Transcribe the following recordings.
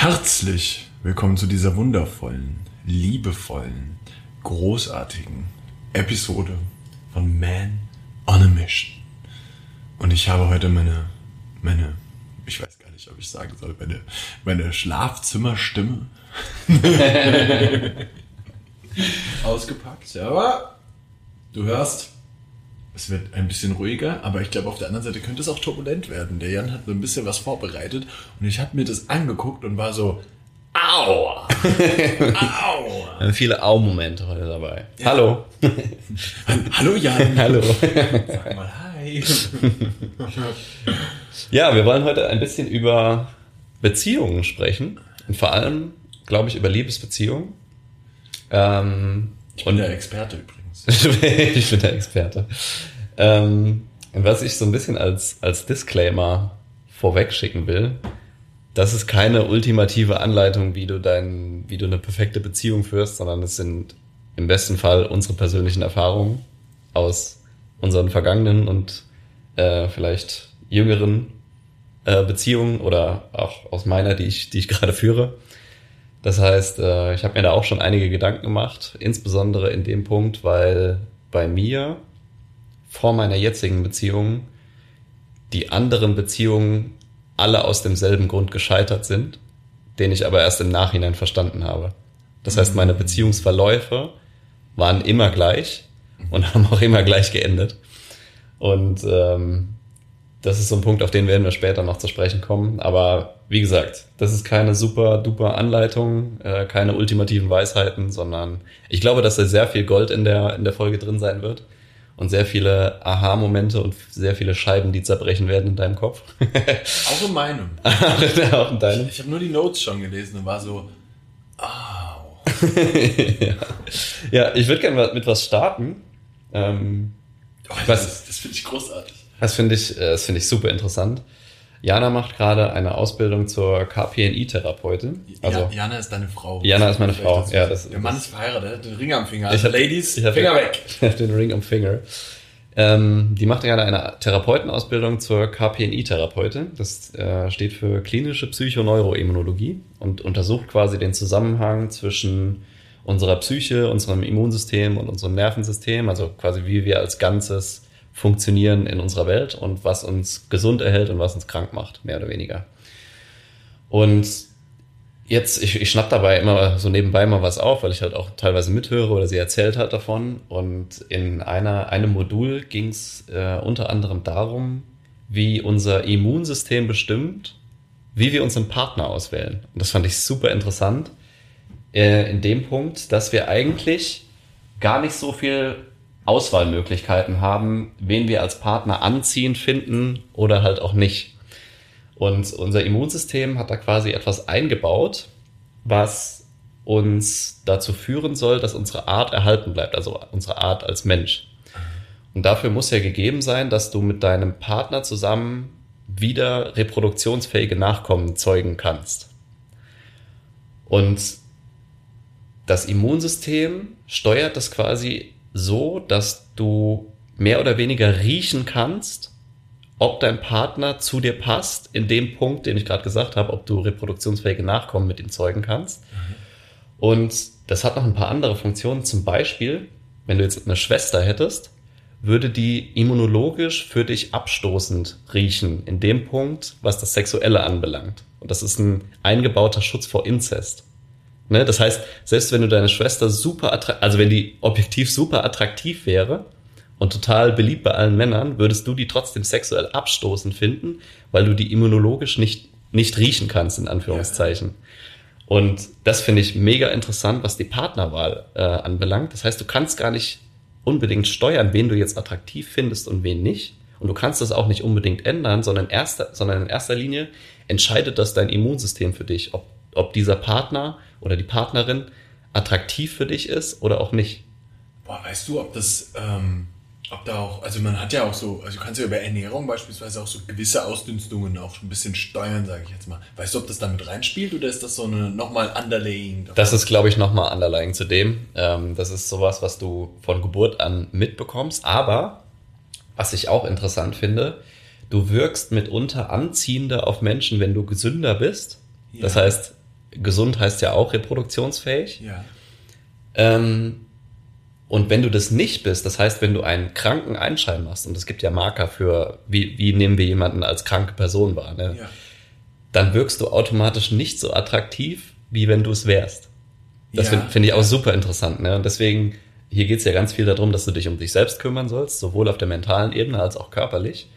Herzlich willkommen zu dieser wundervollen, liebevollen, großartigen Episode von Man on a Mission. Und ich habe heute meine, meine, ich weiß gar nicht, ob ich sagen soll, meine, meine Schlafzimmerstimme ausgepackt. Aber du hörst, es wird ein bisschen ruhiger, aber ich glaube, auf der anderen Seite könnte es auch turbulent werden. Der Jan hat so ein bisschen was vorbereitet und ich habe mir das angeguckt und war so, au, au. Wir haben viele Au-Momente heute dabei. Hallo. Hallo Jan. Hallo. Sag mal hi. Ja, wir wollen heute ein bisschen über Beziehungen sprechen. Und vor allem, glaube ich, über Liebesbeziehungen. Ähm, Ich bin der Experte übrigens. ich bin der Experte. Ähm, was ich so ein bisschen als, als Disclaimer vorweg schicken will, das ist keine ultimative Anleitung, wie du dein, wie du eine perfekte Beziehung führst, sondern es sind im besten Fall unsere persönlichen Erfahrungen aus unseren vergangenen und äh, vielleicht jüngeren äh, Beziehungen oder auch aus meiner, die ich, die ich gerade führe. Das heißt, äh, ich habe mir da auch schon einige Gedanken gemacht, insbesondere in dem Punkt, weil bei mir vor meiner jetzigen Beziehung die anderen Beziehungen alle aus demselben Grund gescheitert sind, den ich aber erst im Nachhinein verstanden habe. Das heißt, meine Beziehungsverläufe waren immer gleich und haben auch immer gleich geendet. Und ähm, das ist so ein Punkt, auf den werden wir später noch zu sprechen kommen. Aber wie gesagt, das ist keine super duper Anleitung, äh, keine ultimativen Weisheiten, sondern ich glaube, dass da sehr viel Gold in der, in der Folge drin sein wird. Und sehr viele Aha-Momente und sehr viele Scheiben, die zerbrechen werden in deinem Kopf. Auch in meinem. Auch in deinem. Ich habe nur die Notes schon gelesen und war so, au. ja. ja, ich würde gerne mit was starten. Ähm, Oh, Was- das das finde ich großartig. Das finde ich, äh, das finde ich super interessant. Jana macht gerade eine Ausbildung zur KPNI-Therapeutin. Also, ja, Jana ist deine Frau. Jana ist meine Frau, ja, das- Der Mann ist verheiratet, er den Ring am Finger. Ich Also hab- Ladies, ich hab- Finger weg. den Ring am Finger. Ähm, die macht gerade eine Therapeutenausbildung zur KPNI-Therapeutin. Das äh, steht für klinische Psychoneuroimmunologie und untersucht quasi den Zusammenhang zwischen unserer Psyche, unserem Immunsystem und unserem Nervensystem, also quasi wie wir als Ganzes funktionieren in unserer Welt und was uns gesund erhält und was uns krank macht, mehr oder weniger. Und jetzt, ich, ich schnapp dabei immer so nebenbei mal was auf, weil ich halt auch teilweise mithöre oder sie erzählt hat davon. Und in einer, einem Modul ging es äh, unter anderem darum, wie unser Immunsystem bestimmt, wie wir unseren Partner auswählen. Und das fand ich super interessant äh, in dem Punkt, dass wir eigentlich gar nicht so viel Auswahlmöglichkeiten haben, wen wir als Partner anziehen finden oder halt auch nicht. Und unser Immunsystem hat da quasi etwas eingebaut, was uns dazu führen soll, dass unsere Art erhalten bleibt, also unsere Art als Mensch. Und dafür muss ja gegeben sein, dass du mit deinem Partner zusammen wieder reproduktionsfähige Nachkommen zeugen kannst. Und das Immunsystem steuert das quasi so, dass du mehr oder weniger riechen kannst, ob dein Partner zu dir passt, in dem Punkt, den ich gerade gesagt habe, ob du reproduktionsfähige Nachkommen mit ihm zeugen kannst. Und das hat noch ein paar andere Funktionen. Zum Beispiel, wenn du jetzt eine Schwester hättest, würde die immunologisch für dich abstoßend riechen, in dem Punkt, was das Sexuelle anbelangt. Und das ist ein eingebauter Schutz vor Inzest. Ne? Das heißt, selbst wenn du deine Schwester super attraktiv, also wenn die objektiv super attraktiv wäre und total beliebt bei allen Männern, würdest du die trotzdem sexuell abstoßend finden, weil du die immunologisch nicht, nicht riechen kannst, in Anführungszeichen. Und das finde ich mega interessant, was die Partnerwahl äh, anbelangt. Das heißt, du kannst gar nicht unbedingt steuern, wen du jetzt attraktiv findest und wen nicht. Und du kannst das auch nicht unbedingt ändern, sondern, erster, sondern in erster Linie entscheidet das dein Immunsystem für dich, ob, ob dieser Partner oder die Partnerin attraktiv für dich ist oder auch nicht. Boah, weißt du, ob das, ähm, ob da auch, also man hat ja auch so, also du kannst ja über Ernährung beispielsweise auch so gewisse Ausdünstungen auch ein bisschen steuern, sage ich jetzt mal. Weißt du, ob das damit reinspielt oder ist das so eine nochmal Underlaying? davon? Das ist, glaube ich, nochmal underlying zu dem. Ähm, das ist sowas, was du von Geburt an mitbekommst. Aber, was ich auch interessant finde, du wirkst mitunter anziehender auf Menschen, wenn du gesünder bist. Das Ja. heißt, gesund heißt ja auch reproduktionsfähig. Ja. Ähm, und wenn du das nicht bist, das heißt, wenn du einen kranken Einschein machst, und es gibt ja Marker für, wie, wie nehmen wir jemanden als kranke Person wahr, ne? Ja. dann wirkst du automatisch nicht so attraktiv, wie wenn du es wärst. Das Ja. finde find ich auch super interessant. Ne? Und deswegen, hier geht's ja ganz viel darum, dass du dich um dich selbst kümmern sollst, sowohl auf der mentalen Ebene als auch körperlich.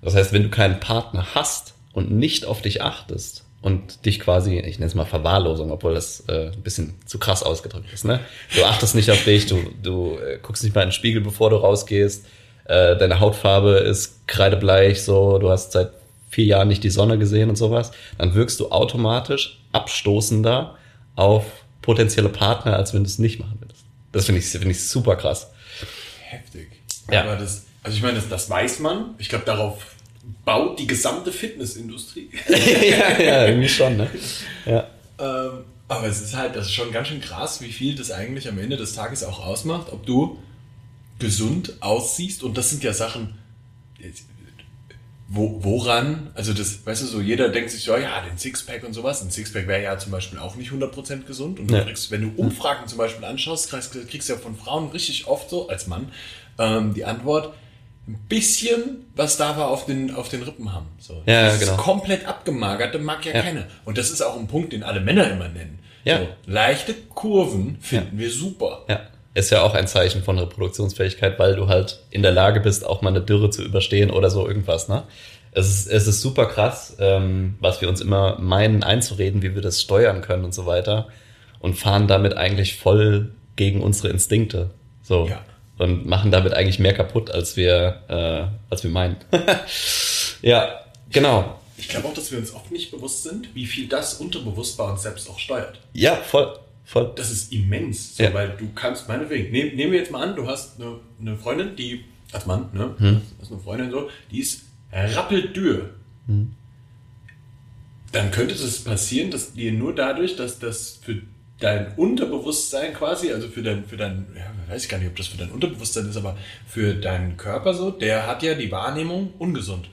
Das heißt, wenn du keinen Partner hast und nicht auf dich achtest und dich quasi, ich nenne es mal Verwahrlosung, obwohl das äh, ein bisschen zu krass ausgedrückt ist, ne? Du achtest nicht auf dich, du, du äh, guckst nicht mal in den Spiegel, bevor du rausgehst, äh, deine Hautfarbe ist kreidebleich, so, du hast seit vier Jahren nicht die Sonne gesehen und sowas, dann wirkst du automatisch abstoßender auf potenzielle Partner, als wenn du es nicht machen würdest. Das finde ich, finde ich super krass. Heftig. Ja. Aber das, also ich meine, das, das weiß man. Ich glaube, darauf baut die gesamte Fitnessindustrie. ja, ja, irgendwie schon, ne? Ja. ähm, aber es ist halt, das ist schon ganz schön krass, wie viel das eigentlich am Ende des Tages auch ausmacht, ob du gesund aussiehst. Und das sind ja Sachen, wo, woran, also das, weißt du, so jeder denkt sich so, ja, den Sixpack und sowas. Ein Sixpack wäre ja zum Beispiel auch nicht 100% gesund. Und du Ja. kriegst, wenn du Umfragen zum Beispiel anschaust, kriegst, kriegst du ja von Frauen richtig oft so, als Mann, ähm, die Antwort, ein bisschen, was da wir auf den, auf den Rippen haben. So. Ja, Dieses genau. komplett abgemagerte mag ja, Ja. keiner. Und das ist auch ein Punkt, den alle Männer immer nennen. Ja. So, leichte Kurven finden wir super. Ja. Ist ja auch ein Zeichen von Reproduktionsfähigkeit, weil du halt in der Lage bist, auch mal eine Dürre zu überstehen oder so irgendwas, ne? Es ist, es ist super krass, ähm, was wir uns immer meinen einzureden, wie wir das steuern können und so weiter. Und fahren damit eigentlich voll gegen unsere Instinkte. So. Ja. Und machen damit eigentlich mehr kaputt, als wir, äh, als wir meinen. ja, genau. Ich glaube auch, dass wir uns oft nicht bewusst sind, wie viel das unterbewusst bei uns selbst auch steuert. Ja, voll. Voll. Das ist immens, so, Ja. weil du kannst, meinetwegen, nehm, nehmen wir jetzt mal an, du hast eine, eine Freundin, die, als Mann, ne, Hm. hast eine Freundin so, die ist rappeldür. Hm. Dann könnte das passieren, dass dir nur dadurch, dass das für dein Unterbewusstsein quasi, also für dein, für dein, ja, weiß ich gar nicht, ob das für dein Unterbewusstsein ist, aber für deinen Körper so, der hat ja die Wahrnehmung ungesund.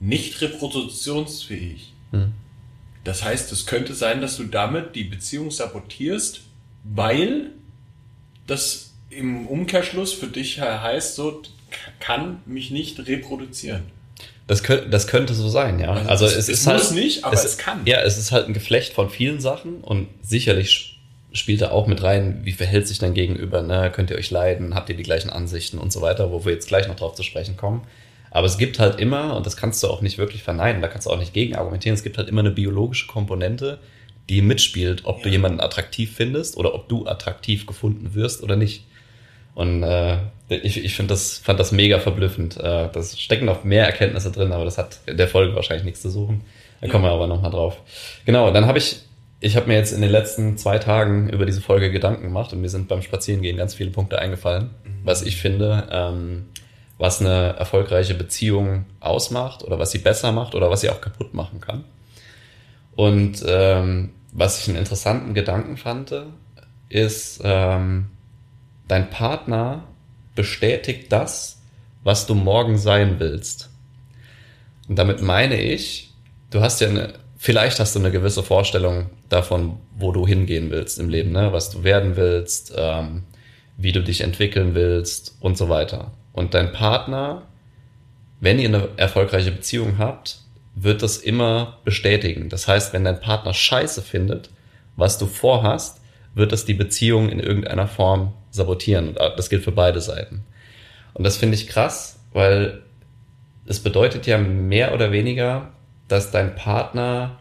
Nicht reproduktionsfähig. Das heißt, es könnte sein, dass du damit die Beziehung sabotierst, weil das im Umkehrschluss für dich heißt, so kann mich nicht reproduzieren. Das könnte, das könnte so sein, ja. Also Also, es- es, es ist muss halt, nicht, aber es kann. Ja, es ist halt ein Geflecht von vielen Sachen und sicherlich spielt da auch mit rein, wie verhält sich dein Gegenüber, ne? Könnt ihr euch leiden, habt ihr die gleichen Ansichten und so weiter, wo wir jetzt gleich noch drauf zu sprechen kommen. Aber es gibt halt immer, und das kannst du auch nicht wirklich verneinen, da kannst du auch nicht gegen argumentieren, es gibt halt immer eine biologische Komponente, die mitspielt, ob du Ja. jemanden attraktiv findest oder ob du attraktiv gefunden wirst oder nicht. Und äh, ich, ich finde das, fand das mega verblüffend. Äh, das stecken noch mehr Erkenntnisse drin, aber das hat in der Folge wahrscheinlich nichts zu suchen. Da kommen wir aber nochmal drauf. Genau, dann habe ich, ich habe mir jetzt in den letzten zwei Tagen über diese Folge Gedanken gemacht und mir sind beim Spazierengehen ganz viele Punkte eingefallen, was ich finde, ähm, was eine erfolgreiche Beziehung ausmacht oder was sie besser macht oder was sie auch kaputt machen kann. Und ähm, was ich einen interessanten Gedanken fand, ist, ähm, dein Partner bestätigt das, was du morgen sein willst. Und damit meine ich, du hast ja eine, vielleicht hast du eine gewisse Vorstellung davon, wo du hingehen willst im Leben, ne? was du werden willst, ähm, wie du dich entwickeln willst und so weiter. Und dein Partner, wenn ihr eine erfolgreiche Beziehung habt, wird das immer bestätigen. Das heißt, wenn dein Partner Scheiße findet, was du vorhast, wird das die Beziehung in irgendeiner Form sabotieren. Und das gilt für beide Seiten. Und das finde ich krass, weil es bedeutet ja mehr oder weniger, dass dein Partner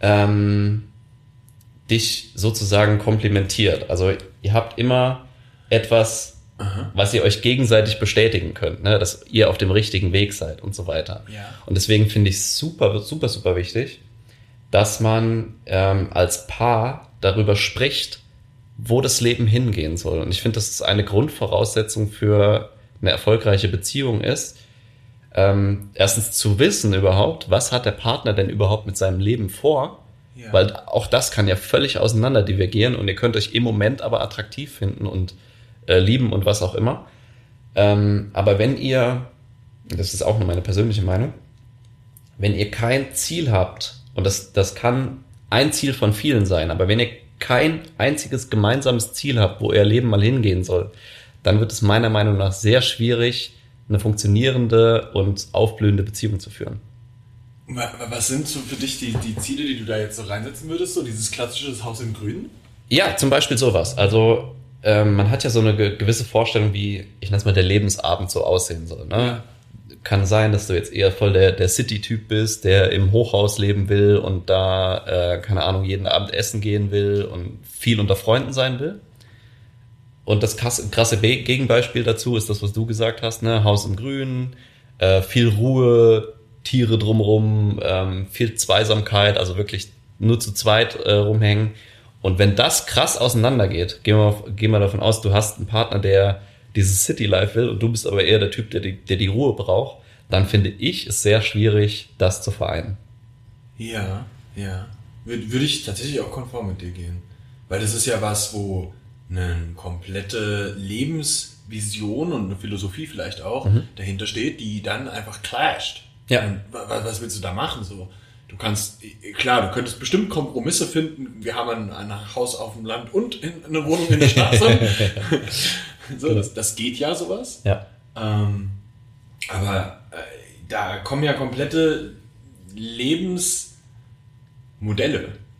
ähm, dich sozusagen komplimentiert. Also ihr habt immer etwas, Aha. was ihr euch gegenseitig bestätigen könnt, ne? dass ihr auf dem richtigen Weg seid und so weiter. Ja. Und deswegen finde ich es super, super, super wichtig, dass man ähm, als Paar darüber spricht, wo das Leben hingehen soll. Und ich finde, dass es eine Grundvoraussetzung für eine erfolgreiche Beziehung ist, ähm, erstens zu wissen überhaupt, was hat der Partner denn überhaupt mit seinem Leben vor, Ja. weil auch das kann ja völlig auseinander divergieren und ihr könnt euch im Moment aber attraktiv finden und äh, lieben und was auch immer. Ähm, aber wenn ihr, das ist auch nur meine persönliche Meinung, wenn ihr kein Ziel habt, und das, das kann ein Ziel von vielen sein. Aber wenn ihr kein einziges gemeinsames Ziel habt, wo euer Leben mal hingehen soll, dann wird es meiner Meinung nach sehr schwierig, eine funktionierende und aufblühende Beziehung zu führen. Was sind so für dich die, die Ziele, die du da jetzt so reinsetzen würdest? So dieses klassische Haus im Grünen? Ja, zum Beispiel sowas. Also ähm, man hat ja so eine gewisse Vorstellung, wie, ich nenne es mal, der Lebensabend so aussehen soll. Ne? Ja. Kann sein, dass du jetzt eher voll der, der City-Typ bist, der im Hochhaus leben will und da, äh, keine Ahnung, jeden Abend essen gehen will und viel unter Freunden sein will. Und das krasse, Gegenbeispiel dazu ist das, was du gesagt hast, ne? Haus im Grün, äh, viel Ruhe, Tiere drumrum, ähm, viel Zweisamkeit, also wirklich nur zu zweit äh, rumhängen. Und wenn das krass auseinandergeht, gehen wir, gehen wir davon aus, du hast einen Partner, der dieses City Life will und du bist aber eher der Typ, der die, der die Ruhe braucht, dann finde ich es sehr schwierig, das zu vereinen. Ja, ja. Würde ich tatsächlich auch konform mit dir gehen. Weil das ist ja was, wo eine komplette Lebensvision und eine Philosophie vielleicht auch mhm. dahinter steht, die dann einfach clasht. Ja. Und was willst du da machen? So, du kannst, klar, du könntest bestimmt Kompromisse finden. Wir haben ein, ein Haus auf dem Land und eine Wohnung in der Stadt. so, das, das geht ja sowas. Ja. Ähm, aber äh, da kommen ja komplette Lebensmodelle,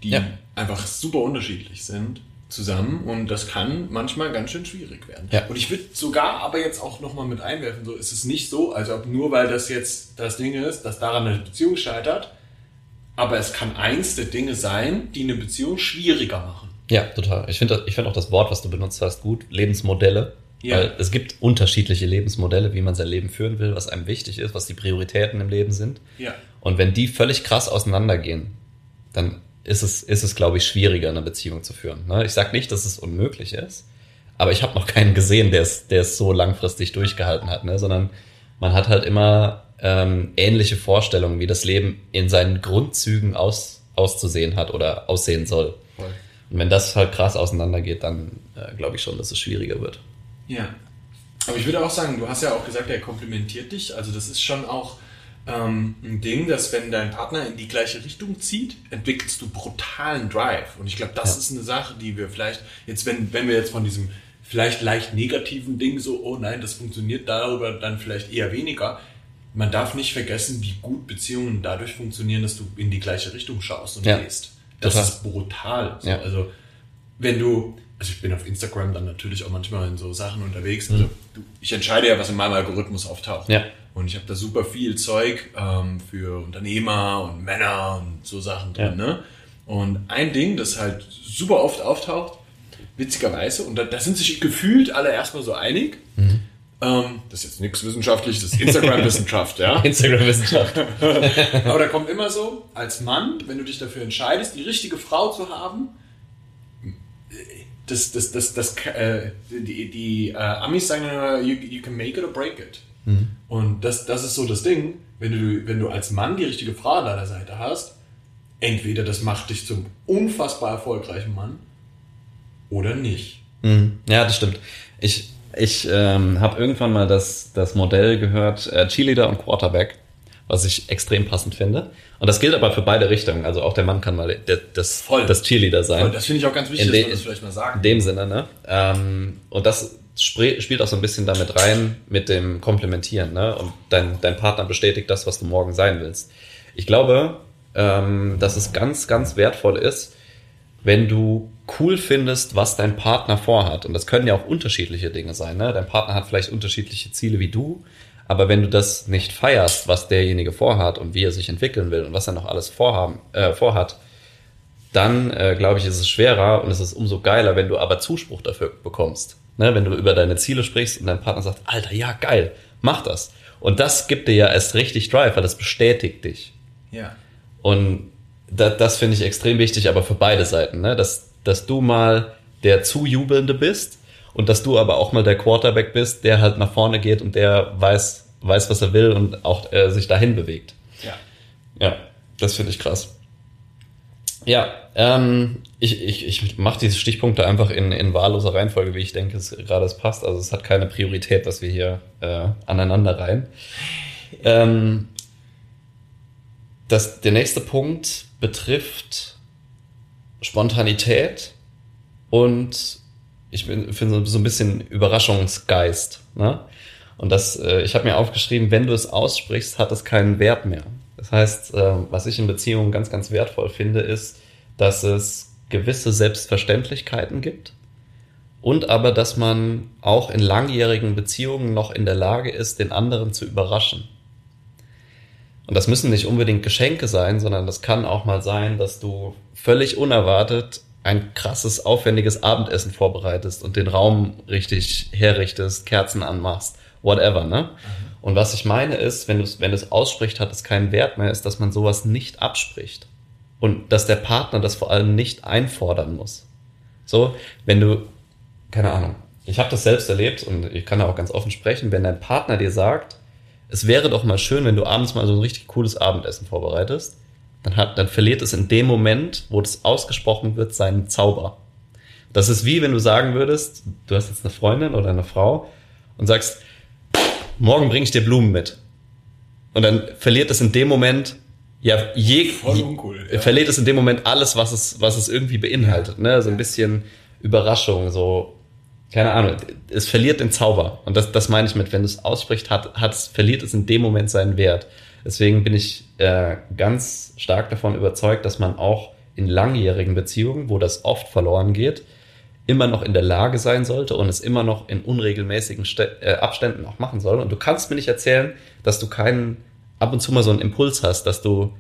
die ja. einfach super unterschiedlich sind zusammen und das kann manchmal ganz schön schwierig werden. Ja. Und ich würde sogar aber jetzt auch nochmal mit einwerfen, so ist es nicht so, als ob nur weil das jetzt das Ding ist, dass daran eine Beziehung scheitert, aber es kann eins der Dinge sein, die eine Beziehung schwieriger machen. Ja, total. Ich finde ich find auch das Wort, was du benutzt hast, gut. Lebensmodelle. Ja. Weil es gibt unterschiedliche Lebensmodelle, wie man sein Leben führen will, was einem wichtig ist, was die Prioritäten im Leben sind. Ja. Und wenn die völlig krass auseinandergehen, dann ist es, ist es glaube ich, schwieriger, eine Beziehung zu führen. Ne? Ich sage nicht, dass es unmöglich ist, aber ich habe noch keinen gesehen, der es, der es so langfristig durchgehalten hat, ne? sondern man hat halt immer ähm, ähnliche Vorstellungen, wie das Leben in seinen Grundzügen aus, auszusehen hat oder aussehen soll. Und wenn das halt krass auseinandergeht, dann äh, glaube ich schon, dass es schwieriger wird. Ja. Aber ich würde auch sagen, du hast ja auch gesagt, er komplimentiert dich. Also das ist schon auch ähm, ein Ding, dass wenn dein Partner in die gleiche Richtung zieht, entwickelst du brutalen Drive. Und ich glaube, das ja. ist eine Sache, die wir vielleicht, jetzt wenn, wenn wir jetzt von diesem vielleicht leicht negativen Ding so, oh nein, das funktioniert darüber dann vielleicht eher weniger. Man darf nicht vergessen, wie gut Beziehungen dadurch funktionieren, dass du in die gleiche Richtung schaust und ja. gehst. Das Total. ist brutal. So. Ja. Also, wenn du, also ich bin auf Instagram dann natürlich auch manchmal in so Sachen unterwegs. Also, mhm. du, ich entscheide ja, was in meinem Algorithmus auftaucht. Ja. Und ich habe da super viel Zeug ähm, für Unternehmer und Männer und so Sachen drin. Ja. Ne? Und ein Ding, das halt super oft auftaucht, witzigerweise, und da, da sind sich gefühlt alle erstmal so einig. Mhm. Ähm, das ist jetzt nichts Wissenschaftliches, das ist Instagram-Wissenschaft, ja. Instagram-Wissenschaft. Aber da kommt immer so, als Mann, wenn du dich dafür entscheidest, die richtige Frau zu haben, das, das, das, das, äh, die, die äh, Amis sagen immer, you, you can make it or break it. Mhm. Und das, das ist so das Ding, wenn du, wenn du als Mann die richtige Frau an deiner Seite hast, entweder das macht dich zum unfassbar erfolgreichen Mann oder nicht. Mhm. Ja, das stimmt. Ich, ich ähm, habe irgendwann mal das, das Modell gehört, äh, Cheerleader und Quarterback, was ich extrem passend finde. Und das gilt aber für beide Richtungen. Also auch der Mann kann mal der, das, Voll. das Cheerleader sein. Voll. Das finde ich auch ganz wichtig, dass man das vielleicht mal sagt. In dem Sinne, ne? Ähm, und das spielt auch so ein bisschen damit rein mit dem Komplementieren, ne? Und dein, dein Partner bestätigt das, was du morgen sein willst. Ich glaube, ähm, dass es ganz, ganz wertvoll ist, wenn du cool findest, was dein Partner vorhat. Und das können ja auch unterschiedliche Dinge sein. Ne? Dein Partner hat vielleicht unterschiedliche Ziele wie du, aber wenn du das nicht feierst, was derjenige vorhat und wie er sich entwickeln will und was er noch alles vorhaben, äh, vorhat, dann äh, glaube ich, ist es schwerer und es ist umso geiler, wenn du aber Zuspruch dafür bekommst. Ne, wenn du über deine Ziele sprichst und dein Partner sagt, Alter, ja, geil, mach das. Und das gibt dir ja erst richtig Drive, weil das bestätigt dich. Ja. Und da, das finde ich extrem wichtig, aber für beide Seiten, ne? dass, dass du mal der Zujubelnde bist und dass du aber auch mal der Quarterback bist, der halt nach vorne geht und der weiß, weiß was er will und auch äh, sich dahin bewegt. Ja. Ja, das finde ich krass. Ja, ähm, ich, ich, ich mache diese Stichpunkte einfach in, in wahlloser Reihenfolge, wie ich denke, es gerade es passt. Also es hat keine Priorität, dass wir hier äh, aneinander rein. Ähm, das, der nächste Punkt betrifft Spontanität und ich bin finde so ein bisschen Überraschungsgeist. Ne? Und das, äh, ich habe mir aufgeschrieben, wenn du es aussprichst, hat es keinen Wert mehr. Das heißt, äh, was ich in Beziehungen ganz, ganz wertvoll finde, ist, dass es gewisse Selbstverständlichkeiten gibt und aber, dass man auch in langjährigen Beziehungen noch in der Lage ist, den anderen zu überraschen. Und das müssen nicht unbedingt Geschenke sein, sondern das kann auch mal sein, dass du völlig unerwartet ein krasses, aufwendiges Abendessen vorbereitest und den Raum richtig herrichtest, Kerzen anmachst, whatever, ne? Mhm. Und was ich meine ist, wenn du es wenn du's ausspricht, hat es keinen Wert mehr, ist, dass man sowas nicht abspricht. Und dass der Partner das vor allem nicht einfordern muss. So, wenn du, keine Ahnung, ich habe das selbst erlebt und ich kann da auch ganz offen sprechen, wenn dein Partner dir sagt, es wäre doch mal schön, wenn du abends mal so ein richtig cooles Abendessen vorbereitest, dann, hat, dann verliert es in dem Moment, wo das ausgesprochen wird, seinen Zauber. Das ist wie wenn du sagen würdest, du hast jetzt eine Freundin oder eine Frau und sagst, morgen bringe ich dir Blumen mit. Und dann verliert es in dem Moment, ja, je, uncool, ja. verliert es in dem Moment alles, was es, was es irgendwie beinhaltet, ne? So ein bisschen Überraschung, so, keine Ahnung, es verliert den Zauber. Und das, das meine ich mit, wenn du es aussprichst, hat, hat, verliert es in dem Moment seinen Wert. Deswegen bin ich äh, ganz stark davon überzeugt, dass man auch in langjährigen Beziehungen, wo das oft verloren geht, immer noch in der Lage sein sollte und es immer noch in unregelmäßigen St äh, Abständen auch machen soll. Und du kannst mir nicht erzählen, dass du keinen ab und zu mal so einen Impuls hast, dass du,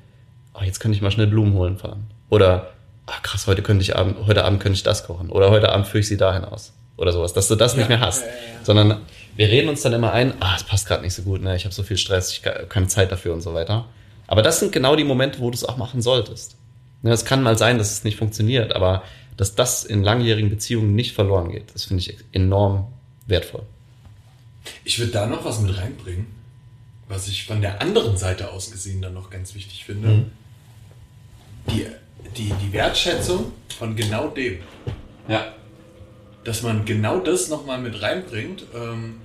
oh, jetzt könnte ich mal schnell Blumen holen fahren. Oder, ach krass, heute könnte ich Abend, heute Abend könnte ich das kochen. Oder heute Abend führe ich sie dahin aus. Oder sowas, dass du das ja, nicht mehr hast. Ja, ja, sondern wir reden uns dann immer ein, ah, es passt gerade nicht so gut, ne? ich habe so viel Stress, ich habe keine Zeit dafür und so weiter. Aber das sind genau die Momente, wo du es auch machen solltest. Ne, es kann mal sein, dass es nicht funktioniert, aber dass das in langjährigen Beziehungen nicht verloren geht, das finde ich enorm wertvoll. Ich würde da noch was mit reinbringen, was ich von der anderen Seite aus gesehen dann noch ganz wichtig finde. Mhm. Die, die, die Wertschätzung von genau dem. Ja. Dass man genau das nochmal mit reinbringt, ähm,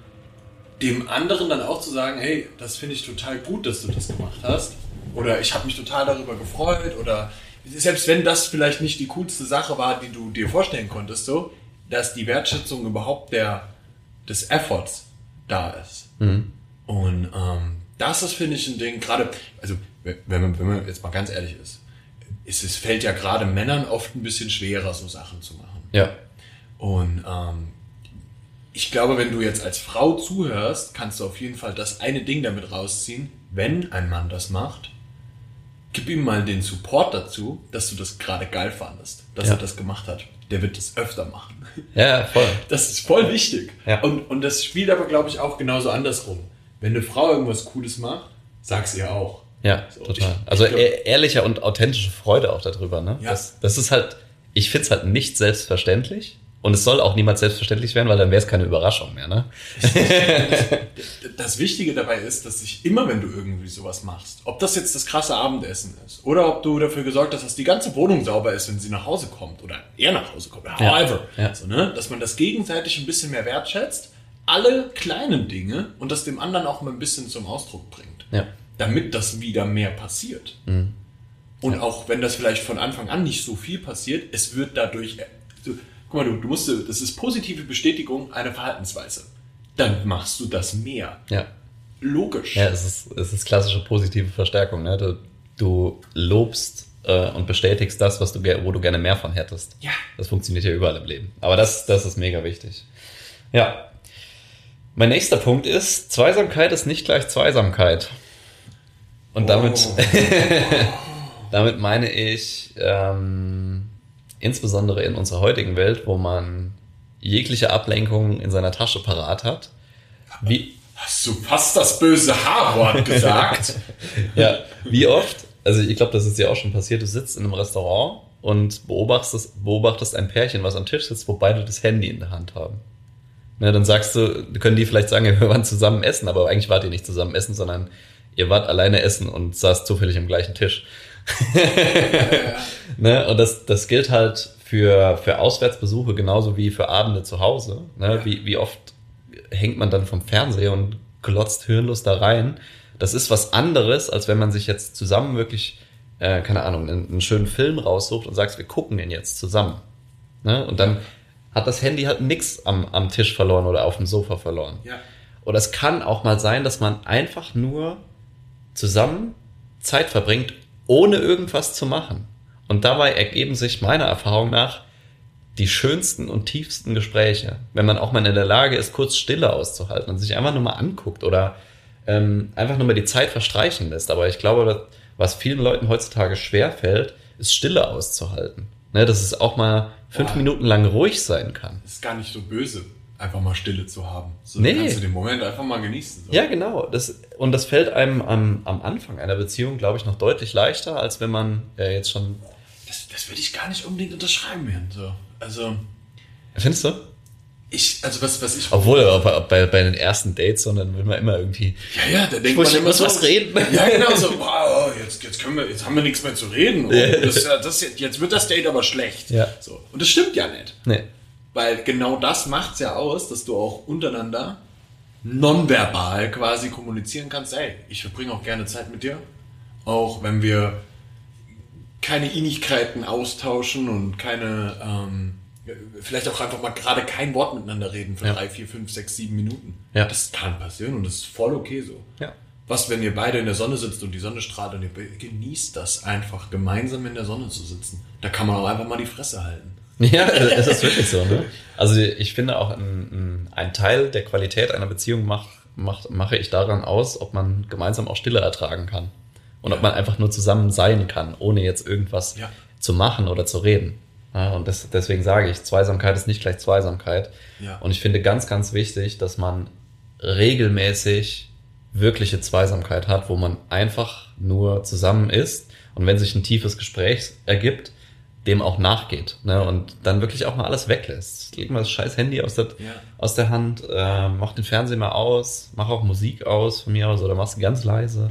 dem anderen dann auch zu sagen, hey, das finde ich total gut, dass du das gemacht hast. Oder ich habe mich total darüber gefreut. Oder selbst wenn das vielleicht nicht die coolste Sache war, die du dir vorstellen konntest, so, dass die Wertschätzung überhaupt der, des Efforts da ist. Mhm. Und ähm, das ist, finde ich, ein Ding, gerade, also wenn man, wenn man jetzt mal ganz ehrlich ist, ist es fällt ja gerade Männern oft ein bisschen schwerer, so Sachen zu machen. Ja. Und ähm, ich glaube, wenn du jetzt als Frau zuhörst, kannst du auf jeden Fall das eine Ding damit rausziehen, wenn ein Mann das macht, gib ihm mal den Support dazu, dass du das gerade geil fandest, dass ja. er das gemacht hat. Der wird das öfter machen. Ja, voll. Das ist voll wichtig. Ja. Und, und das spielt aber, glaube ich, auch genauso andersrum. Wenn eine Frau irgendwas Cooles macht, sag's ihr auch. Ja, so, total. Ich, also ich glaub, ehrliche und authentische Freude auch darüber. Ne? Ja. Das, das ist halt, ich find's halt nicht selbstverständlich. Und es soll auch niemals selbstverständlich werden, weil dann wäre es keine Überraschung mehr. Ne? Das Wichtige dabei ist, dass sich immer, wenn du irgendwie sowas machst, ob das jetzt das krasse Abendessen ist oder ob du dafür gesorgt hast, dass die ganze Wohnung sauber ist, wenn sie nach Hause kommt oder er nach Hause kommt, however, ja, ja. So, ne? dass man das gegenseitig ein bisschen mehr wertschätzt, alle kleinen Dinge und das dem anderen auch mal ein bisschen zum Ausdruck bringt, ja. damit das wieder mehr passiert. Mhm. Und auch wenn das vielleicht von Anfang an nicht so viel passiert, es wird dadurch guck mal, du, du musst, das ist positive Bestätigung einer Verhaltensweise. Dann machst du das mehr. Ja. Logisch. Ja, es ist, es ist klassische positive Verstärkung. Ne? Du, du lobst äh, und bestätigst das, was du, wo du gerne mehr von hättest. Ja. Das funktioniert ja überall im Leben. Aber das, das ist mega wichtig. Ja. Mein nächster Punkt ist, Zweisamkeit ist nicht gleich Zweisamkeit. Und damit, oh. damit meine ich, ähm, insbesondere in unserer heutigen Welt, wo man jegliche Ablenkung in seiner Tasche parat hat. Wie Hast du fast das böse H-Wort gesagt? ja, wie oft, also ich glaube, das ist ja auch schon passiert, du sitzt in einem Restaurant und beobachtest, beobachtest ein Pärchen, was am Tisch sitzt, wo beide das Handy in der Hand haben. Ne, dann sagst du, können die vielleicht sagen, wir waren zusammen essen, aber eigentlich wart ihr nicht zusammen essen, sondern ihr wart alleine essen und saßt zufällig am gleichen Tisch. ne? Und das, das gilt halt für, für Auswärtsbesuche genauso wie für Abende zu Hause. Ne? Ja. Wie, wie oft hängt man dann vom Fernseher und glotzt hirnlos da rein. Das ist was anderes, als wenn man sich jetzt zusammen wirklich äh, keine Ahnung, einen, einen schönen Film raussucht und sagst, wir gucken den jetzt zusammen. Ne? Und dann hat das Handy halt nix am, am Tisch verloren oder auf dem Sofa verloren. Ja. Oder es kann auch mal sein, dass man einfach nur zusammen Zeit verbringt, ohne irgendwas zu machen. Und dabei ergeben sich meiner Erfahrung nach die schönsten und tiefsten Gespräche, wenn man auch mal in der Lage ist, kurz Stille auszuhalten und sich einfach nur mal anguckt oder ähm, einfach nur mal die Zeit verstreichen lässt. Aber ich glaube, was vielen Leuten heutzutage schwer fällt, ist Stille auszuhalten. Ne, dass es auch mal fünf Boah. Minuten lang ruhig sein kann. Ist gar nicht so böse, einfach mal Stille zu haben. So Nee. kannst du den Moment einfach mal genießen. So. Ja, genau. Das, und das fällt einem am, am Anfang einer Beziehung, glaube ich, noch deutlich leichter, als wenn man äh, jetzt schon. Das, das würde ich gar nicht unbedingt unterschreiben werden. So. Also, Findest du? ich, also was, was ich. Obwohl, aber bei, bei den ersten Dates, sondern will man immer irgendwie. Ja, ja, da denkt man immer muss so. was reden. Ja, genau, so, wow, jetzt, jetzt können wir, jetzt haben wir nichts mehr zu reden. Das, das, jetzt jetzt wird das Date aber schlecht. Ja. So. Und das stimmt ja nicht. Nee. Weil genau das macht's ja aus, dass du auch untereinander nonverbal quasi kommunizieren kannst, ey, ich verbringe auch gerne Zeit mit dir. Auch wenn wir keine Innigkeiten austauschen und keine, ähm, vielleicht auch einfach mal gerade kein Wort miteinander reden für Ja. drei, vier, fünf, sechs, sieben Minuten. Ja. Das kann passieren und das ist voll okay so. Ja. Was, wenn ihr beide in der Sonne sitzt und die Sonne strahlt und ihr genießt das einfach, gemeinsam in der Sonne zu sitzen. Da kann man auch einfach mal die Fresse halten. Ja, es ist wirklich so. Ne? Also ich finde auch ein, ein, Teil der Qualität einer Beziehung mach, macht, mache ich daran aus, ob man gemeinsam auch Stille ertragen kann. Und ob Ja. man einfach nur zusammen sein kann, ohne jetzt irgendwas Ja. zu machen oder zu reden. Ja, und das, deswegen sage ich, Zweisamkeit ist nicht gleich Zweisamkeit. Und ich finde ganz, ganz wichtig, dass man regelmäßig wirkliche Zweisamkeit hat, wo man einfach nur zusammen ist und wenn sich ein tiefes Gespräch ergibt, dem auch nachgeht ne? und dann wirklich auch mal alles weglässt. Leg mal das scheiß Handy aus der, Ja. aus der Hand, äh, mach den Fernseher mal aus, mach auch Musik aus von mir aus oder mach's ganz leise.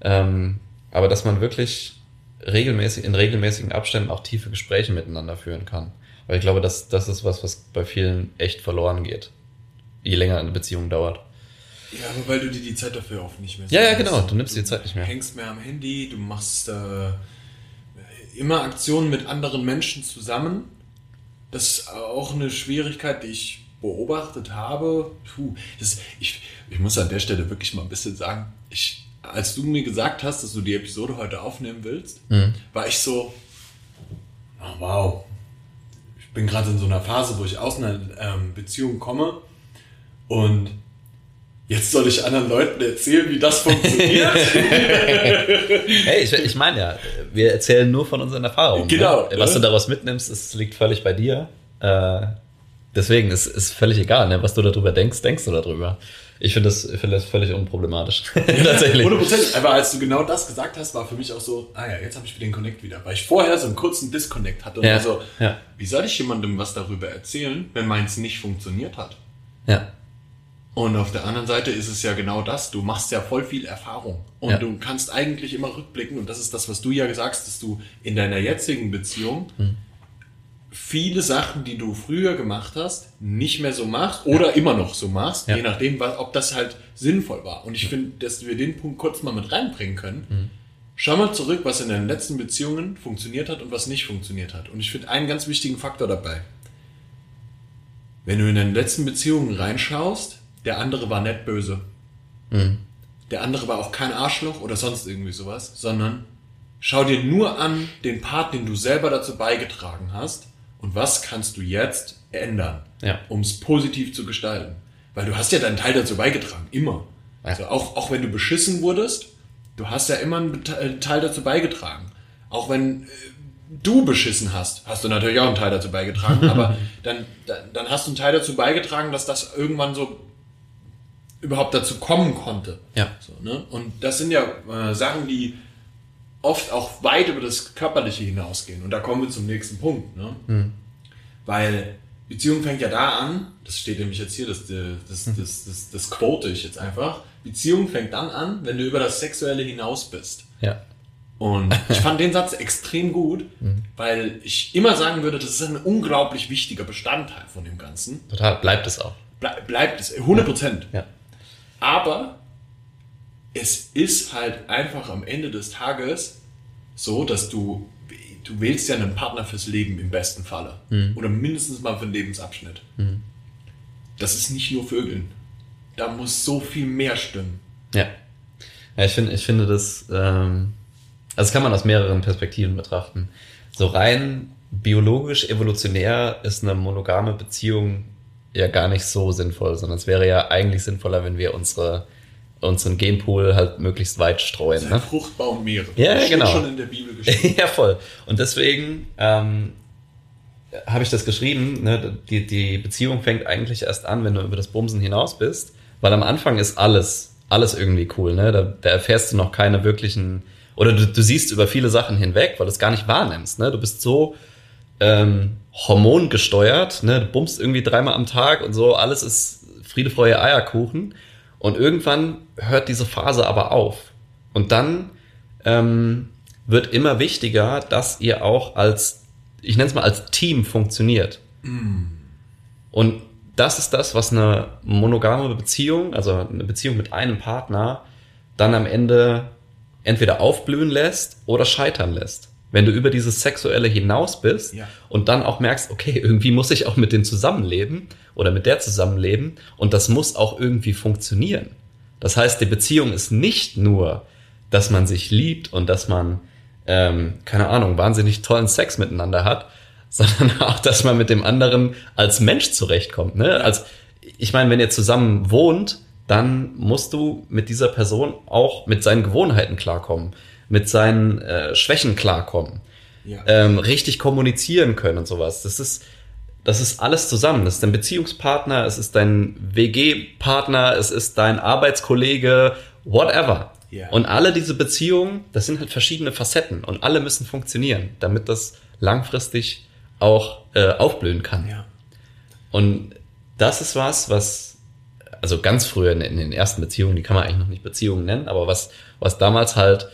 Ähm, aber dass man wirklich regelmäßig, in regelmäßigen Abständen auch tiefe Gespräche miteinander führen kann. Weil ich glaube, das, das ist was, was bei vielen echt verloren geht. Je länger eine Beziehung dauert. Ja, aber weil du dir die Zeit dafür auch nicht mehr Ja, ja, genau, du nimmst dir die Zeit nicht mehr. hängst mehr am Handy, du machst äh, immer Aktionen mit anderen Menschen zusammen. Das ist auch eine Schwierigkeit, die ich beobachtet habe. Puh, das, ich, ich muss an der Stelle wirklich mal ein bisschen sagen, ich, als du mir gesagt hast, dass du die Episode heute aufnehmen willst, Mhm. war ich so, oh, wow, ich bin gerade in so einer Phase, wo ich aus einer ähm, Beziehung komme und jetzt soll ich anderen Leuten erzählen, wie das funktioniert. Hey, ich, ich meine ja, wir erzählen nur von unseren Erfahrungen. Genau, Ne? Was ne? du daraus mitnimmst, das liegt völlig bei dir. Äh, deswegen ist ist völlig egal, ne? was du darüber denkst, denkst du darüber. Ich finde das, ich finde das völlig unproblematisch. Tatsächlich. 100 Aber als du genau das gesagt hast, war für mich auch so, ah ja, jetzt habe ich wieder den Connect wieder. Weil ich vorher so einen kurzen Disconnect hatte und Ja, so, ja. wie soll ich jemandem was darüber erzählen, wenn meins nicht funktioniert hat? Ja. Und auf der anderen Seite ist es ja genau das. Du machst ja voll viel Erfahrung. Und Ja. du kannst eigentlich immer rückblicken. Und das ist das, was du ja sagst, dass du in deiner jetzigen Beziehung Hm. viele Sachen, die du früher gemacht hast, nicht mehr so machst oder immer noch so machst, Ja. je nachdem, ob das halt sinnvoll war. Und ich finde, dass wir den Punkt kurz mal mit reinbringen können. Hm. Schau mal zurück, was in deinen letzten Beziehungen funktioniert hat und was nicht funktioniert hat. Und ich finde einen ganz wichtigen Faktor dabei. Wenn du in deine letzten Beziehungen reinschaust, der andere war nicht böse. Mhm. Der andere war auch kein Arschloch oder sonst irgendwie sowas, sondern schau dir nur an den Part, den du selber dazu beigetragen hast und was kannst du jetzt ändern, Ja. um es positiv zu gestalten. Weil du hast ja deinen Teil dazu beigetragen, immer. Ja. Also auch, auch wenn du beschissen wurdest, du hast ja immer einen einen Teil dazu beigetragen. Auch wenn äh, du beschissen hast, hast du natürlich auch einen Teil dazu beigetragen, aber dann, dann, dann hast du einen Teil dazu beigetragen, dass das irgendwann so überhaupt dazu kommen konnte. Ja. So, ne? Und das sind ja äh, Sachen, die oft auch weit über das Körperliche hinausgehen. Und da kommen wir zum nächsten Punkt. Ne? Weil Beziehung fängt ja da an, das steht nämlich jetzt hier, das, das, das, das, das quote ich jetzt einfach. Beziehung fängt dann an, wenn du über das Sexuelle hinaus bist. Ja. Und ich fand den Satz extrem gut, weil ich immer sagen würde, das ist ein unglaublich wichtiger Bestandteil von dem Ganzen. Total, bleibt es auch. Ble bleibt es, 100 Prozent. Ja. Aber es ist halt einfach am Ende des Tages so, dass du, du wählst ja einen Partner fürs Leben im besten Falle. Oder mindestens mal für einen Lebensabschnitt. Das ist nicht nur Vögeln. Da muss so viel mehr stimmen. Ja. Ja, ich finde, ich finde das, ähm, also das kann man aus mehreren Perspektiven betrachten. So rein biologisch, evolutionär ist eine monogame Beziehung ja gar nicht so sinnvoll, sondern es wäre ja eigentlich sinnvoller, wenn wir unsere, unseren Genpool halt möglichst weit streuen. Ne? Fruchtbaum Meere. Ja, Das steht genau. schon in der Bibel geschrieben. ja, voll. Und deswegen ähm, habe ich das geschrieben, ne? die, die Beziehung fängt eigentlich erst an, wenn du über das Bumsen hinaus bist, weil am Anfang ist alles, alles irgendwie cool. Ne? Da, da erfährst du noch keine wirklichen, oder du, du siehst über viele Sachen hinweg, weil du es gar nicht wahrnimmst. Ne? Du bist so ähm, hormongesteuert, ne? du bummst irgendwie dreimal am Tag und so, alles ist Friede, Freude, Eierkuchen. Und irgendwann hört diese Phase aber auf. Und dann ähm, wird immer wichtiger, dass ihr auch als, ich nenne es mal als Team funktioniert. Und das ist das, was eine monogame Beziehung, also eine Beziehung mit einem Partner, dann am Ende entweder aufblühen lässt oder scheitern lässt. Wenn du über dieses Sexuelle hinaus bist Ja. und dann auch merkst, okay, irgendwie muss ich auch mit dem zusammenleben oder mit der zusammenleben und das muss auch irgendwie funktionieren. Das heißt, die Beziehung ist nicht nur, dass man sich liebt und dass man, ähm, keine Ahnung, wahnsinnig tollen Sex miteinander hat, sondern auch, dass man mit dem anderen als Mensch zurechtkommt. Ne? Als, ich meine, wenn ihr zusammen wohnt, dann musst du mit dieser Person auch mit seinen Gewohnheiten klarkommen, mit seinen äh, Schwächen klarkommen, Ja. ähm, richtig kommunizieren können und sowas. Das ist, das ist alles zusammen. Das ist dein Beziehungspartner, es ist dein WG-Partner, es ist dein Arbeitskollege, whatever. Ja. Und alle diese Beziehungen, das sind halt verschiedene Facetten und alle müssen funktionieren, damit das langfristig auch äh, aufblühen kann. ja. Und das ist was, was, also ganz früher in, in den ersten Beziehungen, die kann man eigentlich noch nicht Beziehungen nennen, aber was, was damals halt,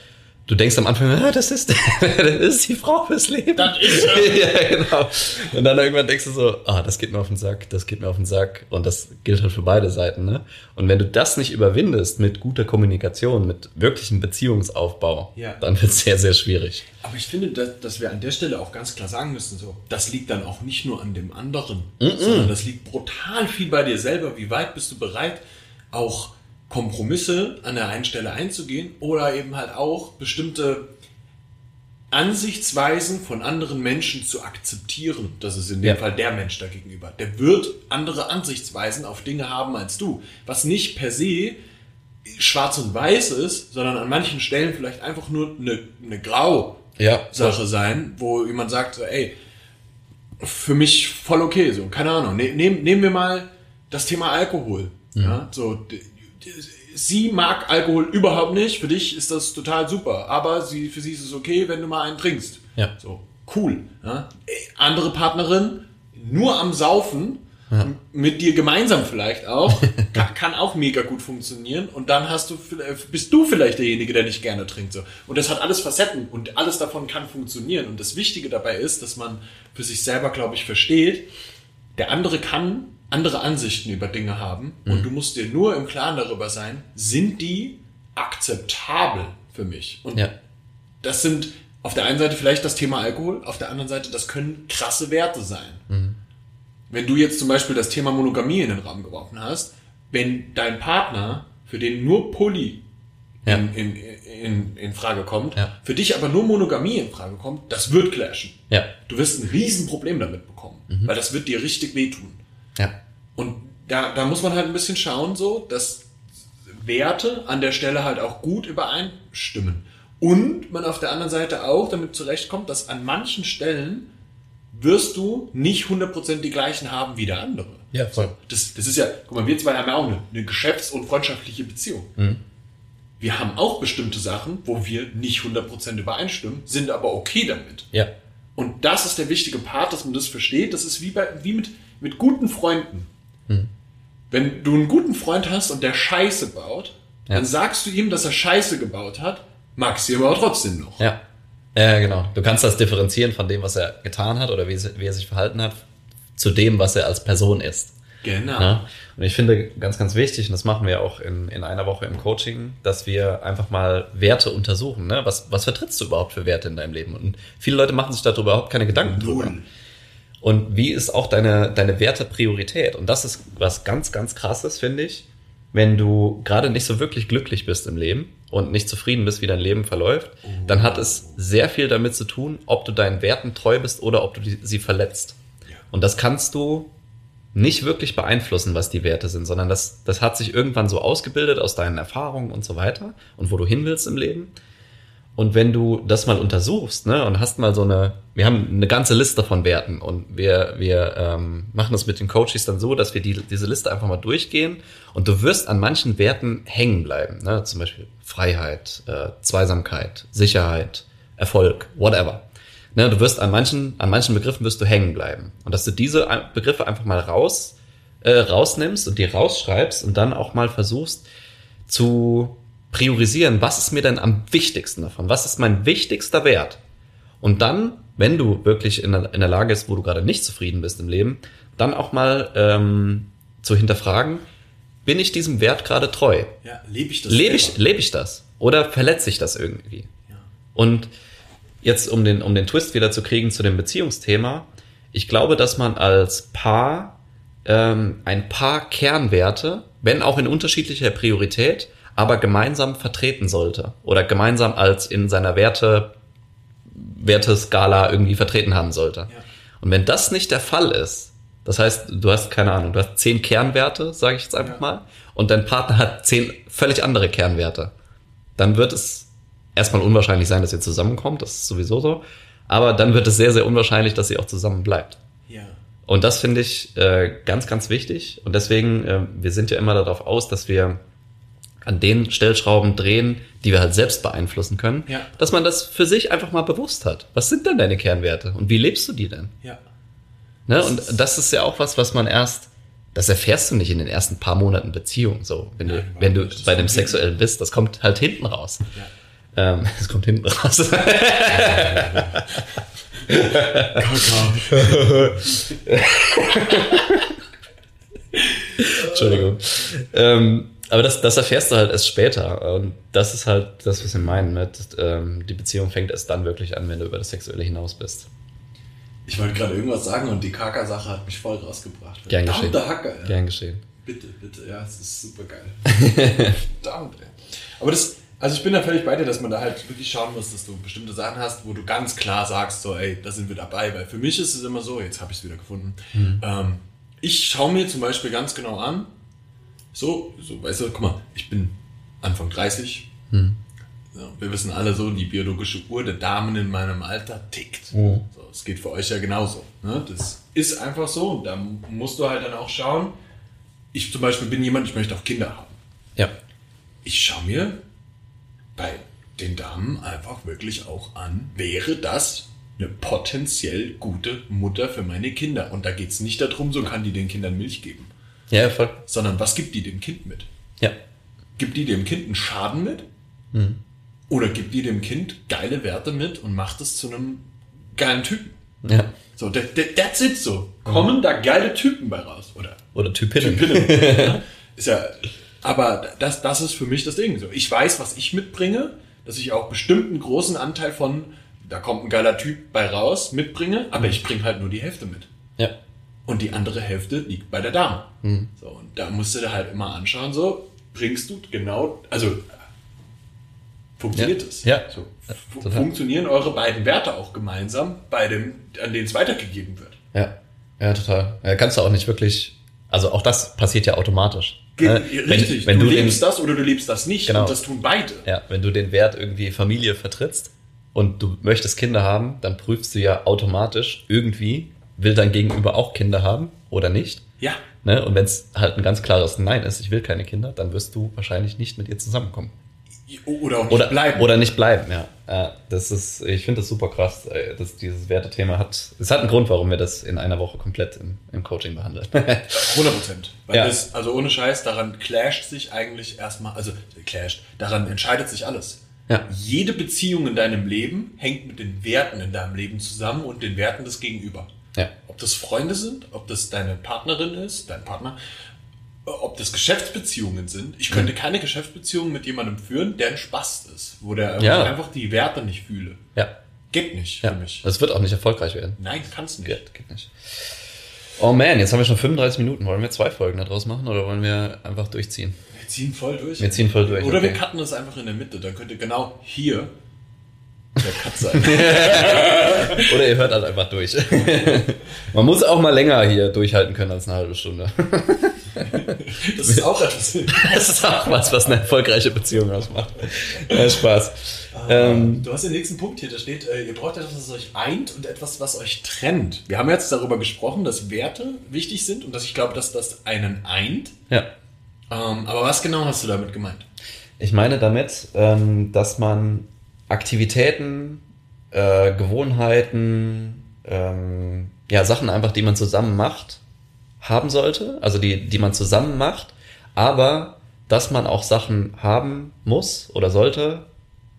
du denkst am Anfang, ah, das ist, das ist die Frau fürs Leben. Das ist sie. ja, genau. Und dann irgendwann denkst du so, ah, das geht mir auf den Sack, das geht mir auf den Sack. Und das gilt halt für beide Seiten, ne? Und wenn du das nicht überwindest mit guter Kommunikation, mit wirklichem Beziehungsaufbau, Ja. dann wird es sehr, sehr schwierig. Aber ich finde, dass, dass wir an der Stelle auch ganz klar sagen müssen, so, das liegt dann auch nicht nur an dem anderen, sondern das liegt brutal viel bei dir selber. Wie weit bist du bereit, auch Kompromisse an der einen Stelle einzugehen oder eben halt auch bestimmte Ansichtsweisen von anderen Menschen zu akzeptieren. Das ist in dem Ja. Fall der Mensch da gegenüber. Der wird andere Ansichtsweisen auf Dinge haben als du. Was nicht per se schwarz und weiß ist, sondern an manchen Stellen vielleicht einfach nur eine, eine grau Ja, Sache sein, wo jemand sagt, so, ey, für mich voll okay, so, keine Ahnung. Ne, nehm, nehmen wir mal das Thema Alkohol. Ja, so, sie mag Alkohol überhaupt nicht, für dich ist das total super, aber sie, für sie ist es okay, wenn du mal einen trinkst. Ja. So, cool. Ja? Andere Partnerin, nur am Saufen, m- mit dir gemeinsam vielleicht auch, kann, kann auch mega gut funktionieren und dann hast du, vielleicht- bist du vielleicht derjenige, der nicht gerne trinkt. So. Und das hat alles Facetten und alles davon kann funktionieren. Und das Wichtige dabei ist, dass man für sich selber, glaube ich, versteht, der andere kann andere Ansichten über Dinge haben und du musst dir nur im Klaren darüber sein, sind die akzeptabel für mich? Und ja, das sind auf der einen Seite vielleicht das Thema Alkohol, auf der anderen Seite, das können krasse Werte sein. Wenn du jetzt zum Beispiel das Thema Monogamie in den Raum geworfen hast, wenn dein Partner, für den nur Poly Ja. in, in, in, in Frage kommt, Ja. für dich aber nur Monogamie in Frage kommt, das wird clashen. ja, Du wirst ein Riesenproblem damit bekommen, weil das wird dir richtig wehtun. ja, Und da, da muss man halt ein bisschen schauen, so, dass Werte an der Stelle halt auch gut übereinstimmen. Und man auf der anderen Seite auch damit zurechtkommt, dass an manchen Stellen wirst du nicht 100% die gleichen haben wie der andere. Ja, voll. Das, das ist ja, guck mal, wir zwei haben ja auch eine, eine geschäfts- und freundschaftliche Beziehung. Wir haben auch bestimmte Sachen, wo wir nicht 100% übereinstimmen, sind aber okay damit. ja, Und das ist der wichtige Part, dass man das versteht. Das ist wie, bei, wie mit, mit guten Freunden. Wenn du einen guten Freund hast und der Scheiße baut, Ja. dann sagst du ihm, dass er Scheiße gebaut hat, magst du ihn aber trotzdem noch. ja. Ja, genau. Du kannst das differenzieren von dem, was er getan hat oder wie, wie er sich verhalten hat, zu dem, was er als Person ist. Genau. Ja? Und ich finde ganz, ganz wichtig, und das machen wir auch in, in einer Woche im Coaching, dass wir einfach mal Werte untersuchen. Ne? Was, was vertrittst du überhaupt für Werte in deinem Leben? Und viele Leute machen sich darüber überhaupt keine Gedanken drüber. Und wie ist auch deine, deine Wertepriorität? Und das ist was ganz, ganz krasses, finde ich, wenn du gerade nicht so wirklich glücklich bist im Leben und nicht zufrieden bist, wie dein Leben verläuft, dann hat es sehr viel damit zu tun, ob du deinen Werten treu bist oder ob du die, sie verletzt. Und das kannst du nicht wirklich beeinflussen, was die Werte sind, sondern das, das hat sich irgendwann so ausgebildet aus deinen Erfahrungen und so weiter und wo du hin willst im Leben. Und wenn du das mal untersuchst, ne, und hast mal so eine, wir haben eine ganze Liste von Werten und wir, wir ähm, machen das mit den Coaches dann so, dass wir die, diese Liste einfach mal durchgehen und du wirst an manchen Werten hängen bleiben, ne, zum Beispiel Freiheit, äh, Zweisamkeit, Sicherheit, Erfolg, whatever. Ne, du wirst an manchen, an manchen Begriffen wirst du hängen bleiben und dass du diese Begriffe einfach mal raus, äh, rausnimmst und die rausschreibst und dann auch mal versuchst zu priorisieren, was ist mir denn am wichtigsten davon? Was ist mein wichtigster Wert? Und dann, wenn du wirklich in der, in der Lage bist, wo du gerade nicht zufrieden bist im Leben, dann auch mal ähm, zu hinterfragen, bin ich diesem Wert gerade treu? Ja, lebe ich das Lebe ich, lebe ich das? Oder verletze ich das irgendwie? Ja. Und jetzt, um den, um den Twist wieder zu kriegen zu dem Beziehungsthema, ich glaube, dass man als Paar ähm, ein paar Kernwerte, wenn auch in unterschiedlicher Priorität, aber gemeinsam vertreten sollte oder gemeinsam als in seiner Werte, Werteskala irgendwie vertreten haben sollte. Ja. Und wenn das nicht der Fall ist, das heißt, du hast keine Ahnung, du hast zehn Kernwerte, sage ich jetzt einfach Ja. mal, und dein Partner hat zehn völlig andere Kernwerte, dann wird es erstmal unwahrscheinlich sein, dass ihr zusammenkommt, das ist sowieso so, aber dann wird es sehr, sehr unwahrscheinlich, dass ihr auch zusammen bleibt. Ja. Und das finde ich äh, ganz, ganz wichtig. Und deswegen, äh, wir sind ja immer darauf aus, dass wir an den Stellschrauben drehen, die wir halt selbst beeinflussen können, Ja. dass man das für sich einfach mal bewusst hat. Was sind denn deine Kernwerte und wie lebst du die denn? Ja. Ne? Das Und das ist ja auch was, was man erst, das erfährst du nicht in den ersten paar Monaten Beziehung, so, wenn du, Nein, wenn du nicht. Das bei dem. Sexuellen bist, das kommt halt hinten raus. Ja. Ähm, es kommt hinten raus. Entschuldigung. ähm, aber das, das erfährst du halt erst später. Und das ist halt das, was wir meinen mit, ähm, die Beziehung fängt erst dann wirklich an, wenn du über das Sexuelle hinaus bist. Ich wollte gerade irgendwas sagen und die Kaka-Sache hat mich voll rausgebracht. Gern geschehen. Hacker, ja. Gern geschehen. Bitte, bitte, ja, es ist super geil. Verdammt, ey. Aber das, also ich bin da völlig bei dir, dass man da halt wirklich schauen muss, dass du bestimmte Sachen hast, wo du ganz klar sagst, so, ey, da sind wir dabei. Weil für mich ist es immer so, jetzt habe ich es wieder gefunden. Ähm, ich schaue mir zum Beispiel ganz genau an, so, so, weißt du, guck mal, ich bin Anfang 30. Ja, wir wissen alle so, die biologische Uhr der Damen in meinem Alter tickt. Mhm. So, es geht für euch ja genauso. Ne? Das ist einfach so. Und da musst du halt dann auch schauen. Ich zum Beispiel bin jemand, ich möchte auch Kinder haben. Ja. Ich schaue mir bei den Damen einfach wirklich auch an, wäre das eine potenziell gute Mutter für meine Kinder. Und da geht es nicht darum, so kann die den Kindern Milch geben, Ja, voll. sondern was gibt die dem Kind mit? Ja. Gibt die dem Kind einen Schaden mit? Oder gibt die dem Kind geile Werte mit und macht es zu einem geilen Typen? Ja. So, that, that, that's it so. Kommen da geile Typen bei raus? Oder Oder Typinnen. Typinnen. ja? ist ja, aber das, das ist für mich das Ding. So, ich weiß, was ich mitbringe, dass ich auch bestimmten großen Anteil von, da kommt ein geiler Typ bei raus, mitbringe, aber ich bringe halt nur die Hälfte mit. Ja. Und die andere Hälfte liegt bei der Dame. So, und da musst du dir halt immer anschauen, so, bringst du genau, also funktioniert Ja. es? Ja. So, Ja, fu- total. funktionieren eure beiden Werte auch gemeinsam bei dem, an denen es weitergegeben wird? Ja. Ja, total. Ja, kannst du auch nicht wirklich, also auch das passiert ja automatisch. Ge Ne? richtig, Wenn, wenn du, du, den, lebst das oder du lebst das nicht Genau. und das tun beide. ja, wenn du den Wert irgendwie Familie vertrittst und du möchtest Kinder haben, dann prüfst du ja automatisch irgendwie, will dein Gegenüber auch Kinder haben oder nicht. Ja, Ne? Und wenn es halt ein ganz klares Nein ist, ich will keine Kinder, dann wirst du wahrscheinlich nicht mit ihr zusammenkommen. oder auch nicht Oder bleiben. Oder nicht bleiben, ja. das ist, ich finde das super krass, ey, dass dieses Wertethema hat. Es hat einen Grund, warum wir das in einer Woche komplett im, im Coaching behandeln. 100 Prozent. Weil Ja. das, also ohne Scheiß, daran clasht sich eigentlich erstmal, also clasht, daran entscheidet sich alles. Ja. Jede Beziehung in deinem Leben hängt mit den Werten in deinem Leben zusammen und den Werten des Gegenüber. Ja. Ob das Freunde sind, ob das deine Partnerin ist, dein Partner, ob das Geschäftsbeziehungen sind. Ich könnte keine Geschäftsbeziehung mit jemandem führen, der ein Spaß ist, wo der Ja. einfach die Werte nicht fühle. Ja. Geht nicht ja. für mich. Das wird auch nicht erfolgreich werden. Nein, kannst nicht. Geht, geht nicht. Oh man, jetzt haben wir schon 35 Minuten. Wollen wir zwei Folgen daraus machen oder wollen wir einfach durchziehen? Wir ziehen voll durch. Wir ziehen voll durch, Oder wir okay. cutten das einfach in der Mitte. Dann könnte genau hier der sein. Oder ihr hört halt einfach durch. Man muss auch mal länger hier durchhalten können als eine halbe Stunde. Das ist auch etwas. Das ist auch was, was eine erfolgreiche Beziehung ausmacht. Ja, Spaß. Ähm, Du hast den nächsten Punkt hier, da steht, äh, ihr braucht etwas, was euch eint und etwas, was euch trennt. Wir haben jetzt darüber gesprochen, dass Werte wichtig sind und dass ich glaube, dass das einen eint. ja. Ähm, aber was genau hast du damit gemeint? Ich meine damit, ähm, dass man Aktivitäten, äh, Gewohnheiten, ähm, ja, Sachen einfach, die man zusammen macht, haben sollte, also die, die man zusammen macht, aber dass man auch Sachen haben muss oder sollte,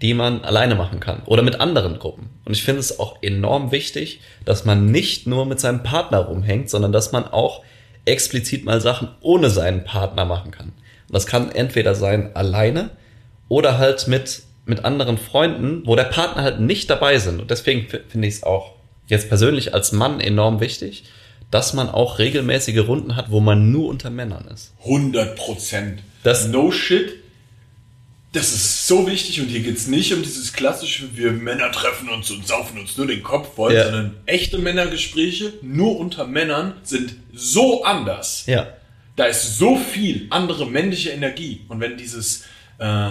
die man alleine machen kann oder mit anderen Gruppen. Und ich finde es auch enorm wichtig, dass man nicht nur mit seinem Partner rumhängt, sondern dass man auch explizit mal Sachen ohne seinen Partner machen kann. Und das kann entweder sein alleine oder halt mit, mit anderen Freunden, wo der Partner halt nicht dabei sind. Und deswegen fi- finde ich es auch jetzt persönlich als Mann enorm wichtig, dass man auch regelmäßige Runden hat, wo man nur unter Männern ist. 100 Prozent. Das- No shit. Das ist so wichtig und hier geht's nicht um dieses klassische, wir Männer treffen uns und saufen uns nur den Kopf voll, Ja. sondern echte Männergespräche nur unter Männern sind so anders. Ja. Da ist so viel andere männliche Energie. Und wenn dieses, äh,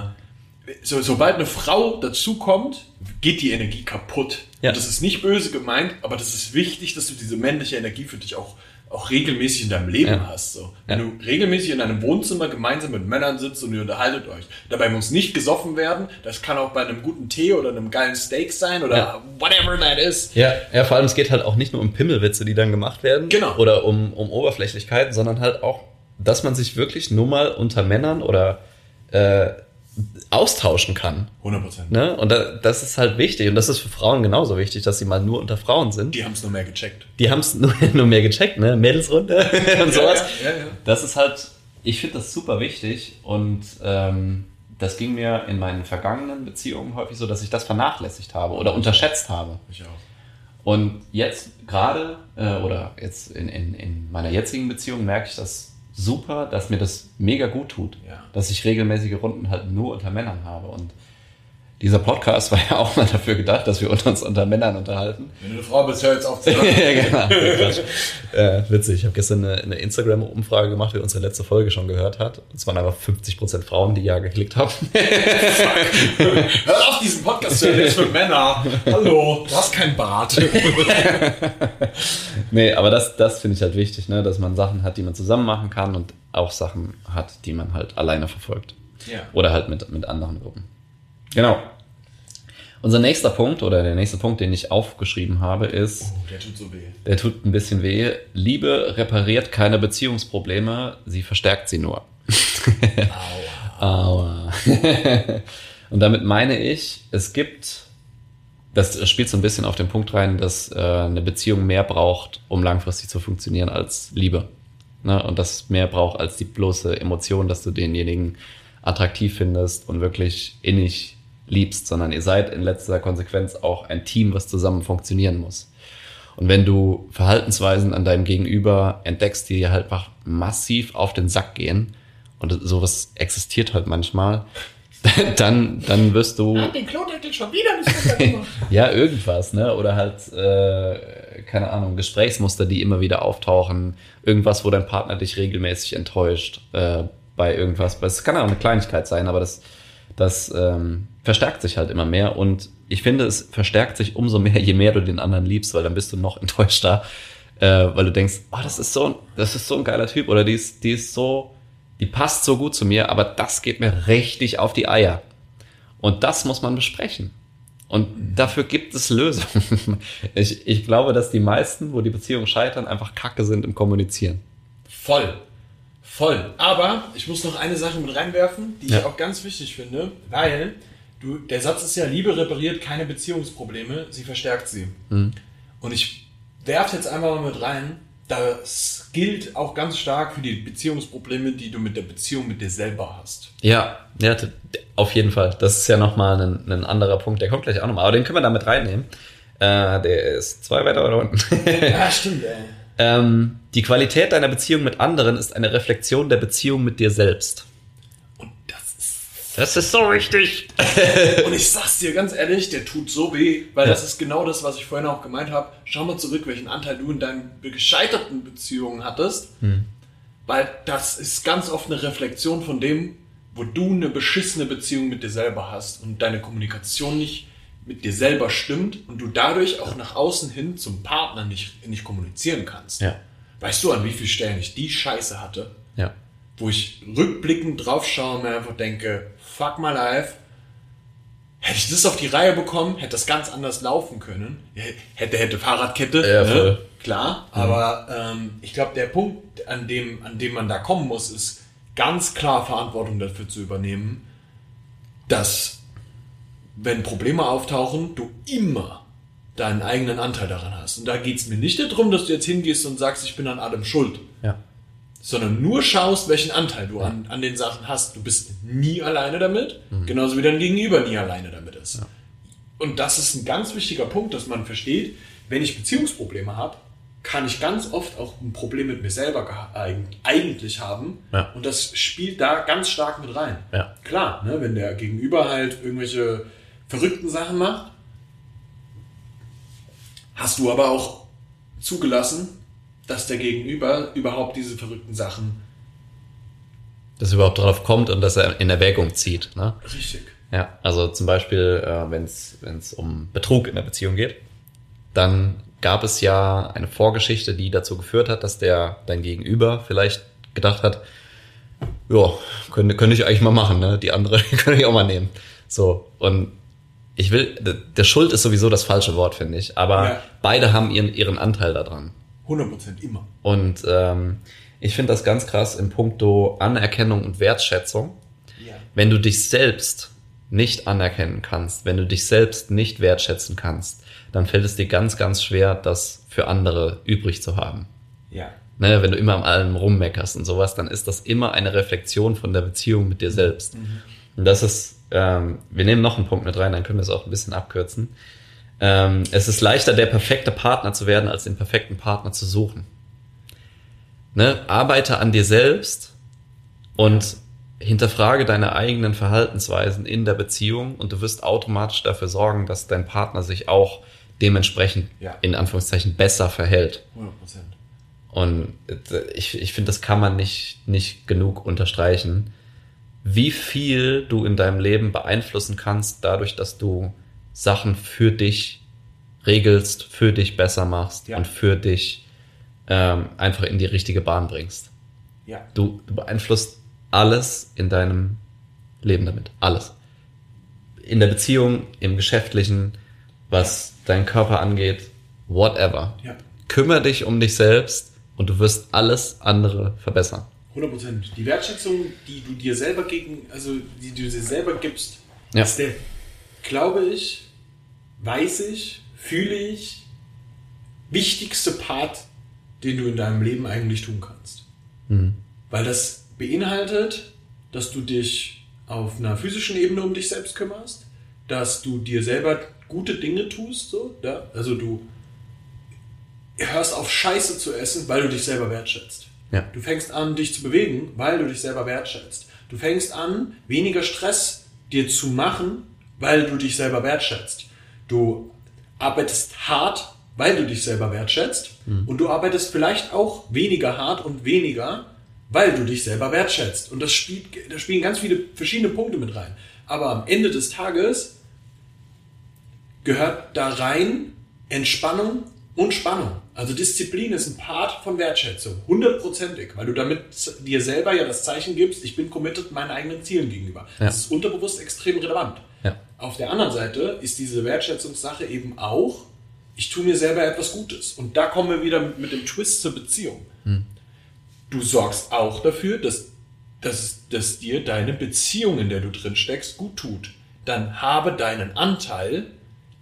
so, sobald eine Frau dazukommt, geht die Energie kaputt. Ja. Und das ist nicht böse gemeint, aber das ist wichtig, dass du diese männliche Energie für dich auch, auch regelmäßig in deinem Leben Ja. hast. So. Wenn Ja. du regelmäßig in einem Wohnzimmer gemeinsam mit Männern sitzt und ihr unterhaltet euch. Dabei muss nicht gesoffen werden. Das kann auch bei einem guten Tee oder einem geilen Steak sein oder Ja. whatever that is. Ja, ja, vor allem es geht halt auch nicht nur um Pimmelwitze, die dann gemacht werden. Genau. Oder um, um Oberflächlichkeiten, sondern halt auch, dass man sich wirklich nur mal unter Männern oder äh, austauschen kann. 100 Prozent. Ne? Und da, das ist halt wichtig. Und das ist für Frauen genauso wichtig, dass sie mal nur unter Frauen sind. Die haben es nur mehr gecheckt. Die haben es nur, nur mehr gecheckt, ne? Mädelsrunde und sowas. Ja, ja, ja. Das ist halt, ich finde das super wichtig und ähm, das ging mir in meinen vergangenen Beziehungen häufig so, dass ich das vernachlässigt habe oder unterschätzt habe. Ich auch. Und jetzt gerade, äh, oder jetzt in, in, in meiner jetzigen Beziehung merke ich das super, dass mir das mega gut tut. Ja. Dass ich regelmäßige Runden halt nur unter Männern habe. Und dieser Podcast war ja auch mal dafür gedacht, dass wir uns unter Männern unterhalten. Wenn du eine Frau bist, hör jetzt auf zu ja, genau. Äh, witzig. Ich habe gestern eine, eine Instagram-Umfrage gemacht, wer unsere letzte Folge schon gehört hat. Und es waren einfach 50% Frauen, die ja geklickt haben. Hör auf, diesen Podcast zu hören, für Männer. Hallo, du hast keinen Bart. nee, aber das, das finde ich halt wichtig, ne? dass man Sachen hat, die man zusammen machen kann und auch Sachen hat, die man halt alleine verfolgt. Ja. Oder halt mit, mit anderen Gruppen. Genau. Unser nächster Punkt oder der nächste Punkt, den ich aufgeschrieben habe, ist, Oh, der tut so weh. der tut ein bisschen weh. Liebe repariert keine Beziehungsprobleme, sie verstärkt sie nur. Aua. Und damit meine ich, es gibt, das spielt so ein bisschen auf den Punkt rein, dass äh, eine Beziehung mehr braucht, um langfristig zu funktionieren als Liebe. Ne? Und das mehr braucht als die bloße Emotion, dass du denjenigen attraktiv findest und wirklich innig liebst, sondern ihr seid in letzter Konsequenz auch ein Team, was zusammen funktionieren muss. Und wenn du Verhaltensweisen an deinem Gegenüber entdeckst, die dir halt einfach massiv auf den Sack gehen, und sowas existiert halt manchmal, dann, dann wirst du, Den Klodeckel schon wieder nicht ja, irgendwas, ne? Oder halt, äh, keine Ahnung, Gesprächsmuster, die immer wieder auftauchen, irgendwas, wo dein Partner dich regelmäßig enttäuscht, äh, bei irgendwas. Es kann auch eine Kleinigkeit sein, aber das, das ähm, verstärkt sich halt immer mehr. Und ich finde, es verstärkt sich umso mehr, je mehr du den anderen liebst, weil dann bist du noch enttäuschter, äh, weil du denkst, oh, das ist so ein, das ist so ein geiler Typ oder die ist, die ist so, die passt so gut zu mir, aber das geht mir richtig auf die Eier. Und das muss man besprechen. Und dafür gibt es Lösungen. Ich, ich glaube, dass die meisten, wo die Beziehungen scheitern, einfach kacke sind im Kommunizieren. Voll. Voll. Aber ich muss noch eine Sache mit reinwerfen, die ich Ja. auch ganz wichtig finde, weil du, der Satz ist ja, Liebe repariert keine Beziehungsprobleme, sie verstärkt sie. Und ich werft jetzt einfach mal mit rein, das gilt auch ganz stark für die Beziehungsprobleme, die du mit der Beziehung mit dir selber hast. Ja, ja, auf jeden Fall. Das ist ja nochmal ein, ein anderer Punkt, der kommt gleich auch nochmal. Aber den können wir damit reinnehmen. Äh, der ist zwei weiter oder unten. ja, stimmt, ey. Ähm, die Qualität deiner Beziehung mit anderen ist eine Reflexion der Beziehung mit dir selbst. Das ist. So wichtig. Und ich sag's dir ganz ehrlich, der tut so weh, weil ja. das ist genau das, was ich vorhin auch gemeint habe. Schau mal zurück, welchen Anteil du in deinen gescheiterten Beziehungen hattest. Hm. Weil das ist ganz oft eine Reflexion von dem, wo du eine beschissene Beziehung mit dir selber hast und deine Kommunikation nicht mit dir selber stimmt und du dadurch auch nach außen hin zum Partner nicht, nicht kommunizieren kannst. Ja. Weißt du, an wie vielen Stellen ich die Scheiße hatte? Ja. Wo ich rückblickend drauf schaue und mir einfach denke, fuck my life. Hätte ich das auf die Reihe bekommen, hätte das ganz anders laufen können. Hätte, hätte Fahrradkette, ja, ne? klar. Mhm. Aber ähm, ich glaube, der Punkt, an dem, an dem man da kommen muss, ist ganz klar Verantwortung dafür zu übernehmen, dass wenn Probleme auftauchen, du immer deinen eigenen Anteil daran hast. Und da geht es mir nicht darum, dass du jetzt hingehst und sagst, ich bin an allem schuld. Ja. Sondern nur schaust, welchen Anteil du an, an den Sachen hast. Du bist nie alleine damit, mhm. genauso wie dein Gegenüber nie alleine damit ist. Ja. Und das ist ein ganz wichtiger Punkt, dass man versteht, wenn ich Beziehungsprobleme habe, kann ich ganz oft auch ein Problem mit mir selber eigentlich haben. Ja. Und das spielt da ganz stark mit rein. Ja. Klar, ne, wenn der Gegenüber halt irgendwelche verrückten Sachen macht, hast du aber auch zugelassen, dass der Gegenüber überhaupt diese verrückten Sachen. Dass er überhaupt darauf kommt und dass er in Erwägung zieht. Ne? Richtig. Ja, also zum Beispiel, äh, wenn es um Betrug in der Beziehung geht, dann gab es ja eine Vorgeschichte, die dazu geführt hat, dass der dein Gegenüber vielleicht gedacht hat, ja, könnte, könnte ich eigentlich mal machen, ne? Die andere könnte ich auch mal nehmen. So, und ich will, der Schuld ist sowieso das falsche Wort, finde ich. Aber ja. beide haben ihren, ihren Anteil daran. 100% immer. Und ähm, ich finde das ganz krass im Punkto Anerkennung und Wertschätzung. Ja. Wenn du dich selbst nicht anerkennen kannst, wenn du dich selbst nicht wertschätzen kannst, dann fällt es dir ganz, ganz schwer, das für andere übrig zu haben. Ja. Ne, wenn du immer am allem rummeckerst und sowas, dann ist das immer eine Reflexion von der Beziehung mit dir selbst. Mhm. Und das ist ähm, wir nehmen noch einen Punkt mit rein, dann können wir es auch ein bisschen abkürzen. Ähm, es ist leichter, der perfekte Partner zu werden, als den perfekten Partner zu suchen. Ne? Arbeite an dir selbst und hinterfrage deine eigenen Verhaltensweisen in der Beziehung und du wirst automatisch dafür sorgen, dass dein Partner sich auch dementsprechend ja. in Anführungszeichen besser verhält. 100%. Und ich, ich finde, das kann man nicht, nicht genug unterstreichen wie viel du in deinem Leben beeinflussen kannst, dadurch, dass du Sachen für dich regelst, für dich besser machst ja. und für dich ähm, einfach in die richtige Bahn bringst. Ja. Du, du beeinflusst alles in deinem Leben damit. Alles. In der Beziehung, im Geschäftlichen, was ja. deinen Körper angeht, whatever. Ja. Kümmere dich um dich selbst und du wirst alles andere verbessern. 100 Prozent. Die Wertschätzung, die du dir selber gegen, also die du dir selber gibst, ja. ist der, glaube ich, weiß ich, fühle ich, wichtigste Part, den du in deinem Leben eigentlich tun kannst. Mhm. Weil das beinhaltet, dass du dich auf einer physischen Ebene um dich selbst kümmerst, dass du dir selber gute Dinge tust, so, ja? also du hörst auf Scheiße zu essen, weil du dich selber wertschätzt. Ja. Du fängst an, dich zu bewegen, weil du dich selber wertschätzt. Du fängst an, weniger Stress dir zu machen, weil du dich selber wertschätzt. Du arbeitest hart, weil du dich selber wertschätzt. Mhm. Und du arbeitest vielleicht auch weniger hart und weniger, weil du dich selber wertschätzt. Und das spielt, da spielen ganz viele verschiedene Punkte mit rein. Aber am Ende des Tages gehört da rein Entspannung und Spannung. Also Disziplin ist ein Part von Wertschätzung, hundertprozentig, weil du damit dir selber ja das Zeichen gibst, ich bin committed meinen eigenen Zielen gegenüber. Ja. Das ist unterbewusst extrem relevant. Auf der anderen Seite ist diese Wertschätzungssache eben auch, ich tue mir selber etwas Gutes. Und da kommen wir wieder mit dem Twist zur Beziehung. Hm. Du sorgst auch dafür, dass, dass, dass dir deine Beziehung, in der du drin steckst, gut tut. Dann habe deinen Anteil,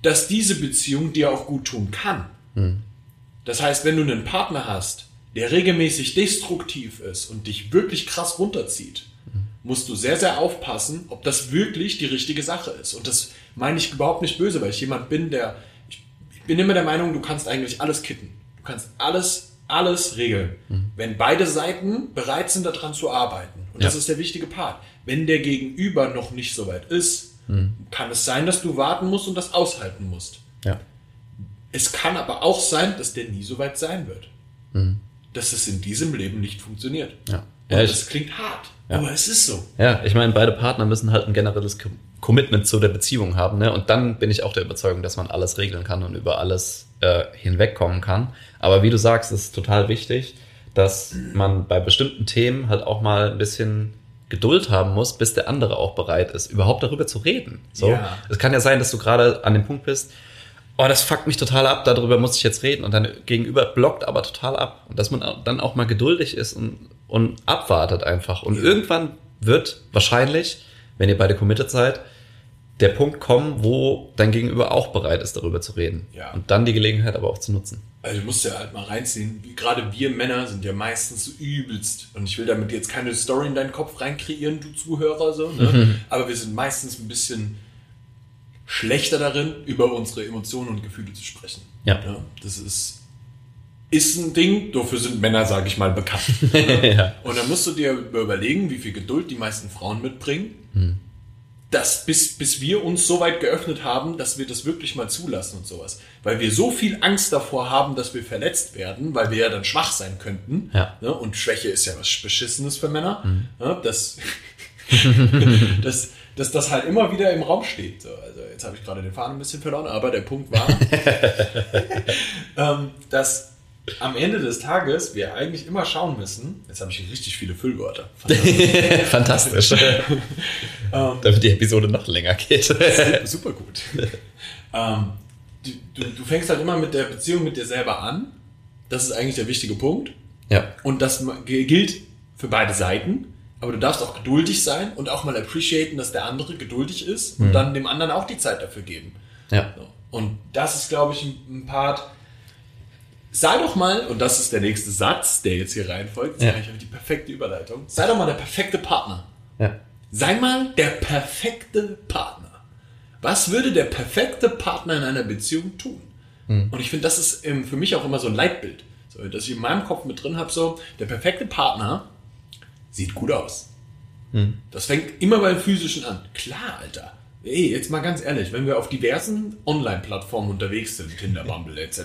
dass diese Beziehung dir auch gut tun kann. Hm Das heißt, wenn du einen Partner hast, der regelmäßig destruktiv ist und dich wirklich krass runterzieht, musst du sehr, sehr aufpassen, ob das wirklich die richtige Sache ist. Und das meine ich überhaupt nicht böse, weil ich jemand bin, der, ich, ich bin immer der Meinung, du kannst eigentlich alles kitten. Du kannst alles, alles regeln. Mhm. Wenn beide Seiten bereit sind, daran zu arbeiten. Und ja. das ist der wichtige Part. Wenn der Gegenüber noch nicht so weit ist, mhm. kann es sein, dass du warten musst und das aushalten musst. Ja. Es kann aber auch sein, dass der nie so weit sein wird. Mhm. Dass es in diesem Leben nicht funktioniert. Ja. Und ja, das klingt hart, ja. aber es ist so. Ja, ich meine, beide Partner müssen halt ein generelles Commitment zu der Beziehung haben. Ne? Und dann bin ich auch der Überzeugung, dass man alles regeln kann und über alles äh, hinwegkommen kann. Aber wie du sagst, ist total wichtig, dass man bei bestimmten Themen halt auch mal ein bisschen Geduld haben muss, bis der andere auch bereit ist, überhaupt darüber zu reden. So, ja. es kann ja sein, dass du gerade an dem Punkt bist, oh, das fuckt mich total ab, darüber muss ich jetzt reden und dein Gegenüber blockt aber total ab und dass man dann auch mal geduldig ist und, und abwartet einfach und irgendwann wird wahrscheinlich, wenn ihr beide committed seid, der Punkt kommen, wo dein Gegenüber auch bereit ist, darüber zu reden. Ja. Und dann die Gelegenheit aber auch zu nutzen. Also du musst ja halt mal reinziehen, gerade wir Männer sind ja meistens so übelst. Und ich will damit jetzt keine Story in deinen Kopf reinkreieren, du Zuhörer, so, ne? Mhm. Aber wir sind meistens ein bisschen schlechter darin, über unsere Emotionen und Gefühle zu sprechen. Ja. ja das ist, ist ein Ding, dafür sind Männer, sage ich mal, bekannt. ja. Und dann musst du dir überlegen, wie viel Geduld die meisten Frauen mitbringen. Mhm dass bis, bis wir uns so weit geöffnet haben, dass wir das wirklich mal zulassen und sowas. Weil wir so viel Angst davor haben, dass wir verletzt werden, weil wir ja dann schwach sein könnten. Ja. Ne? Und Schwäche ist ja was Beschissenes für Männer. Mhm. Ne? Dass, dass, dass das halt immer wieder im Raum steht. So, also jetzt habe ich gerade den Faden ein bisschen verloren, aber der Punkt war, ähm, dass am Ende des Tages wir eigentlich immer schauen müssen, jetzt habe ich richtig viele Füllwörter. Fantastisch. Fantastisch. Ähm, Damit die Episode noch länger geht. super, gut. ähm, du, du, du fängst halt immer mit der Beziehung mit dir selber an. Das ist eigentlich der wichtige Punkt. Ja. Und das gilt für beide Seiten. Aber du darfst auch geduldig sein und auch mal appreciaten, dass der andere geduldig ist und mhm. dann dem anderen auch die Zeit dafür geben. Ja. Und das ist, glaube ich, ein Part, sei doch mal, und das ist der nächste Satz, der jetzt hier reinfolgt, ja. ist eigentlich die perfekte Überleitung, sei doch mal der perfekte Partner. Ja. Sei mal der perfekte Partner. Was würde der perfekte Partner in einer Beziehung tun? Mhm. Und ich finde, das ist für mich auch immer so ein Leitbild. So, dass ich in meinem Kopf mit drin habe, so, der perfekte Partner sieht gut aus. Mhm. Das fängt immer beim Physischen an. Klar, Alter. Ey, jetzt mal ganz ehrlich, wenn wir auf diversen Online-Plattformen unterwegs sind, Tinder, Bumble etc.,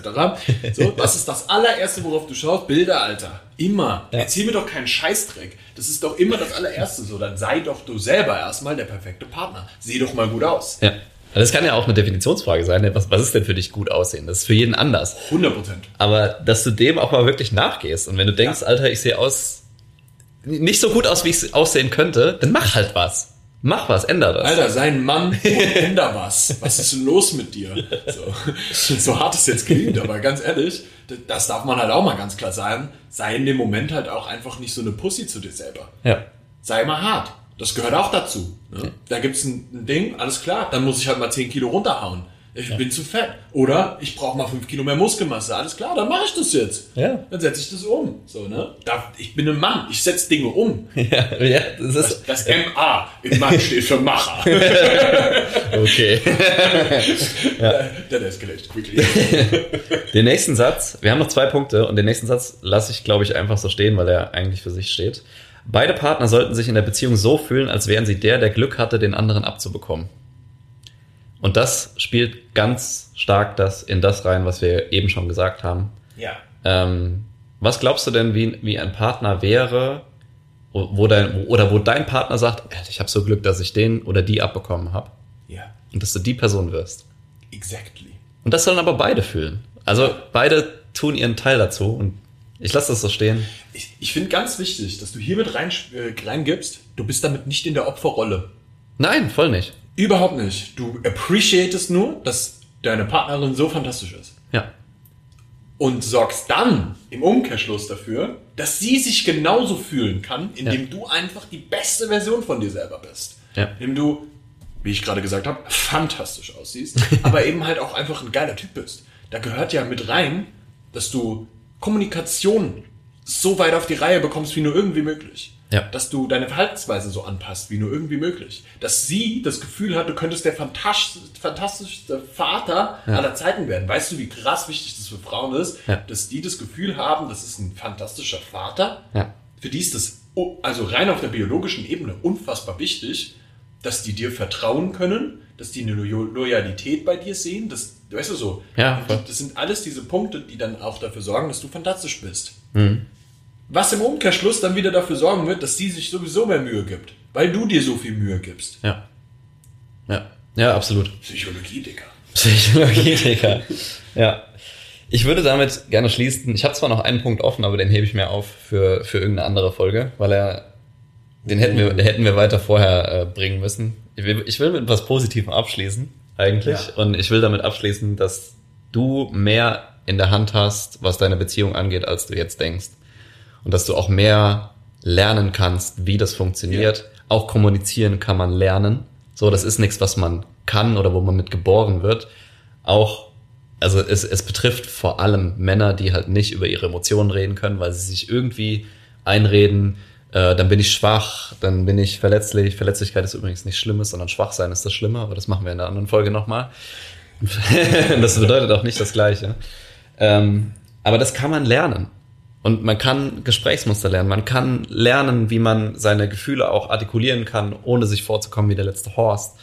so, was ist das allererste, worauf du schaust? Bilder, Alter. Immer. Ja. Erzähl mir doch keinen Scheißdreck. Das ist doch immer das allererste so. Dann sei doch du selber erstmal der perfekte Partner. Sieh doch mal gut aus. Ja. Das kann ja auch eine Definitionsfrage sein. Ne? Was, was ist denn für dich gut aussehen? Das ist für jeden anders. 100 Prozent. Aber dass du dem auch mal wirklich nachgehst. Und wenn du denkst, ja. Alter, ich sehe aus, nicht so gut aus, wie ich aussehen könnte, dann mach halt was. Mach was, änder das. Alter, sei ein Mann änder was. Was ist denn los mit dir? So, so hart es jetzt klingt, aber ganz ehrlich, das darf man halt auch mal ganz klar sagen. Sei in dem Moment halt auch einfach nicht so eine Pussy zu dir selber. Ja. Sei mal hart. Das gehört auch dazu. Ne? Da gibt's ein, ein Ding, alles klar, dann muss ich halt mal 10 Kilo runterhauen. Ich ja. bin zu fett. Oder ich brauche mal fünf Kilo mehr Muskelmasse. Alles klar, dann mache ich das jetzt. Ja. Dann setze ich das um. So, ne? Da, ich bin ein Mann, ich setze Dinge um. Ja, ja, das ist. Das, das MA in Mann steht für Macher. okay. ja. That escalated quickly. den nächsten Satz, wir haben noch zwei Punkte und den nächsten Satz lasse ich, glaube ich, einfach so stehen, weil er eigentlich für sich steht. Beide Partner sollten sich in der Beziehung so fühlen, als wären sie der, der Glück hatte, den anderen abzubekommen. Und das spielt ganz stark das in das rein, was wir eben schon gesagt haben. Ja. Ähm, was glaubst du denn, wie, wie ein Partner wäre, wo dein, oder wo dein Partner sagt, ich habe so Glück, dass ich den oder die abbekommen habe. Ja. Und dass du die Person wirst. Exactly. Und das sollen aber beide fühlen. Also beide tun ihren Teil dazu und ich lasse das so stehen. Ich, ich finde ganz wichtig, dass du hiermit rein, äh, reingibst, du bist damit nicht in der Opferrolle. Nein, voll nicht. Überhaupt nicht. Du appreciatest nur, dass deine Partnerin so fantastisch ist. Ja. Und sorgst dann im Umkehrschluss dafür, dass sie sich genauso fühlen kann, indem ja. du einfach die beste Version von dir selber bist. Ja. Indem du, wie ich gerade gesagt habe, fantastisch aussiehst, aber eben halt auch einfach ein geiler Typ bist. Da gehört ja mit rein, dass du Kommunikation so weit auf die Reihe bekommst, wie nur irgendwie möglich. Ja. Dass du deine Verhaltensweise so anpasst, wie nur irgendwie möglich. Dass sie das Gefühl hat, du könntest der fantastisch, fantastischste Vater Ja. aller Zeiten werden. Weißt du, wie krass wichtig das für Frauen ist, Ja. dass die das Gefühl haben, das ist ein fantastischer Vater. Für die ist das, also rein auf der biologischen Ebene, unfassbar wichtig, dass die dir vertrauen können, dass die eine Lo Loyalität bei dir sehen, dass, weißt du so, das sind alles diese Punkte, die dann auch dafür sorgen, dass du fantastisch bist. Mhm. Was im Umkehrschluss dann wieder dafür sorgen wird, dass sie sich sowieso mehr Mühe gibt, weil du dir so viel Mühe gibst. Ja. Ja. Ja, absolut. Psychologie, Digga. Psychologie, Digga. Ja. Ich würde damit gerne schließen. Ich habe zwar noch einen Punkt offen, aber den hebe ich mir auf für, für irgendeine andere Folge, weil er, den hätten wir, den hätten wir weiter vorher äh, bringen müssen. Ich will, ich will mit etwas Positivem abschließen, eigentlich. Ja. Und ich will damit abschließen, dass du mehr in der Hand hast, was deine Beziehung angeht, als du jetzt denkst. Und dass du auch mehr lernen kannst, wie das funktioniert. Auch kommunizieren kann man lernen. So, das ist nichts, was man kann oder wo man mit geboren wird. Auch, also es, es betrifft vor allem Männer, die halt nicht über ihre Emotionen reden können, weil sie sich irgendwie einreden, äh, dann bin ich schwach, dann bin ich verletzlich. Verletzlichkeit ist übrigens nicht Schlimmes, sondern Schwachsein ist das Schlimme, aber das machen wir in einer anderen Folge nochmal. das bedeutet auch nicht das Gleiche. Ähm, aber das kann man lernen. Und man kann Gesprächsmuster lernen. Man kann lernen, wie man seine Gefühle auch artikulieren kann, ohne sich vorzukommen wie der letzte Horst.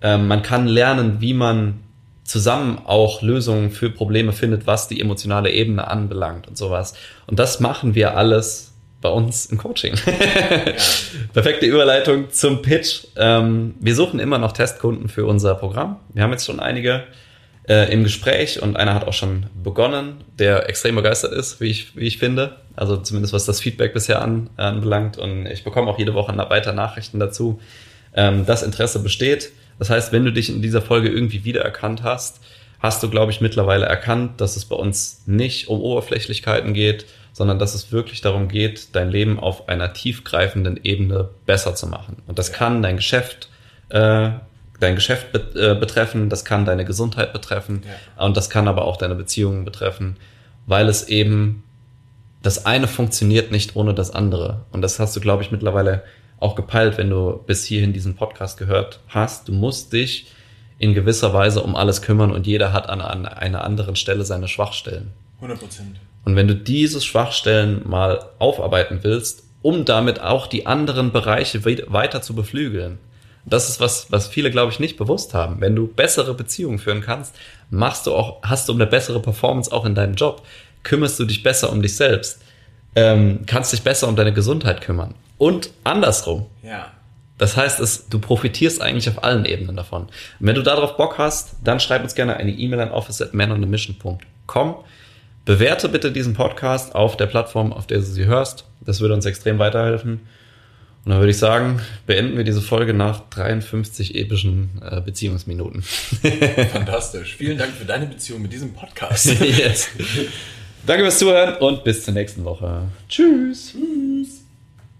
Ähm, man kann lernen, wie man zusammen auch Lösungen für Probleme findet, was die emotionale Ebene anbelangt und sowas. Und das machen wir alles bei uns im Coaching. Perfekte Überleitung zum Pitch. Ähm, wir suchen immer noch Testkunden für unser Programm. Wir haben jetzt schon einige äh, im Gespräch und einer hat auch schon begonnen, der extrem begeistert ist, wie ich, wie ich finde. Also zumindest was das Feedback bisher an, anbelangt. Und ich bekomme auch jede Woche weiter Nachrichten dazu, ähm, dass Interesse besteht. Das heißt, wenn du dich in dieser Folge irgendwie wiedererkannt hast, hast du, glaube ich, mittlerweile erkannt, dass es bei uns nicht um Oberflächlichkeiten geht, sondern dass es wirklich darum geht, dein Leben auf einer tiefgreifenden Ebene besser zu machen. Und das kann dein Geschäft, äh, dein Geschäft bet äh, betreffen, das kann deine Gesundheit betreffen Ja. und das kann aber auch deine Beziehungen betreffen, weil es eben das eine funktioniert nicht ohne das andere. Und das hast du, glaube ich, mittlerweile auch gepeilt, wenn du bis hierhin diesen Podcast gehört hast. Du musst dich in gewisser Weise um alles kümmern und jeder hat an, an einer anderen Stelle seine Schwachstellen. 100 Prozent. Und wenn du diese Schwachstellen mal aufarbeiten willst, um damit auch die anderen Bereiche we- weiter zu beflügeln, das ist was, was viele, glaube ich, nicht bewusst haben. Wenn du bessere Beziehungen führen kannst, machst du auch, hast du eine bessere Performance auch in deinem Job, kümmerst du dich besser um dich selbst, ähm, kannst dich besser um deine Gesundheit kümmern. Und andersrum. Ja. Das heißt, es, du profitierst eigentlich auf allen Ebenen davon. Und wenn du darauf Bock hast, dann schreib uns gerne eine E-Mail an office@manonamission.com. Bewerte bitte diesen Podcast auf der Plattform, auf der du sie hörst. Das würde uns extrem weiterhelfen. Und dann würde ich sagen, beenden wir diese Folge nach 53 epischen äh, Beziehungsminuten. Fantastisch. Vielen Dank für deine Beziehung mit diesem Podcast. yes. Danke fürs Zuhören und bis zur nächsten Woche. Tschüss.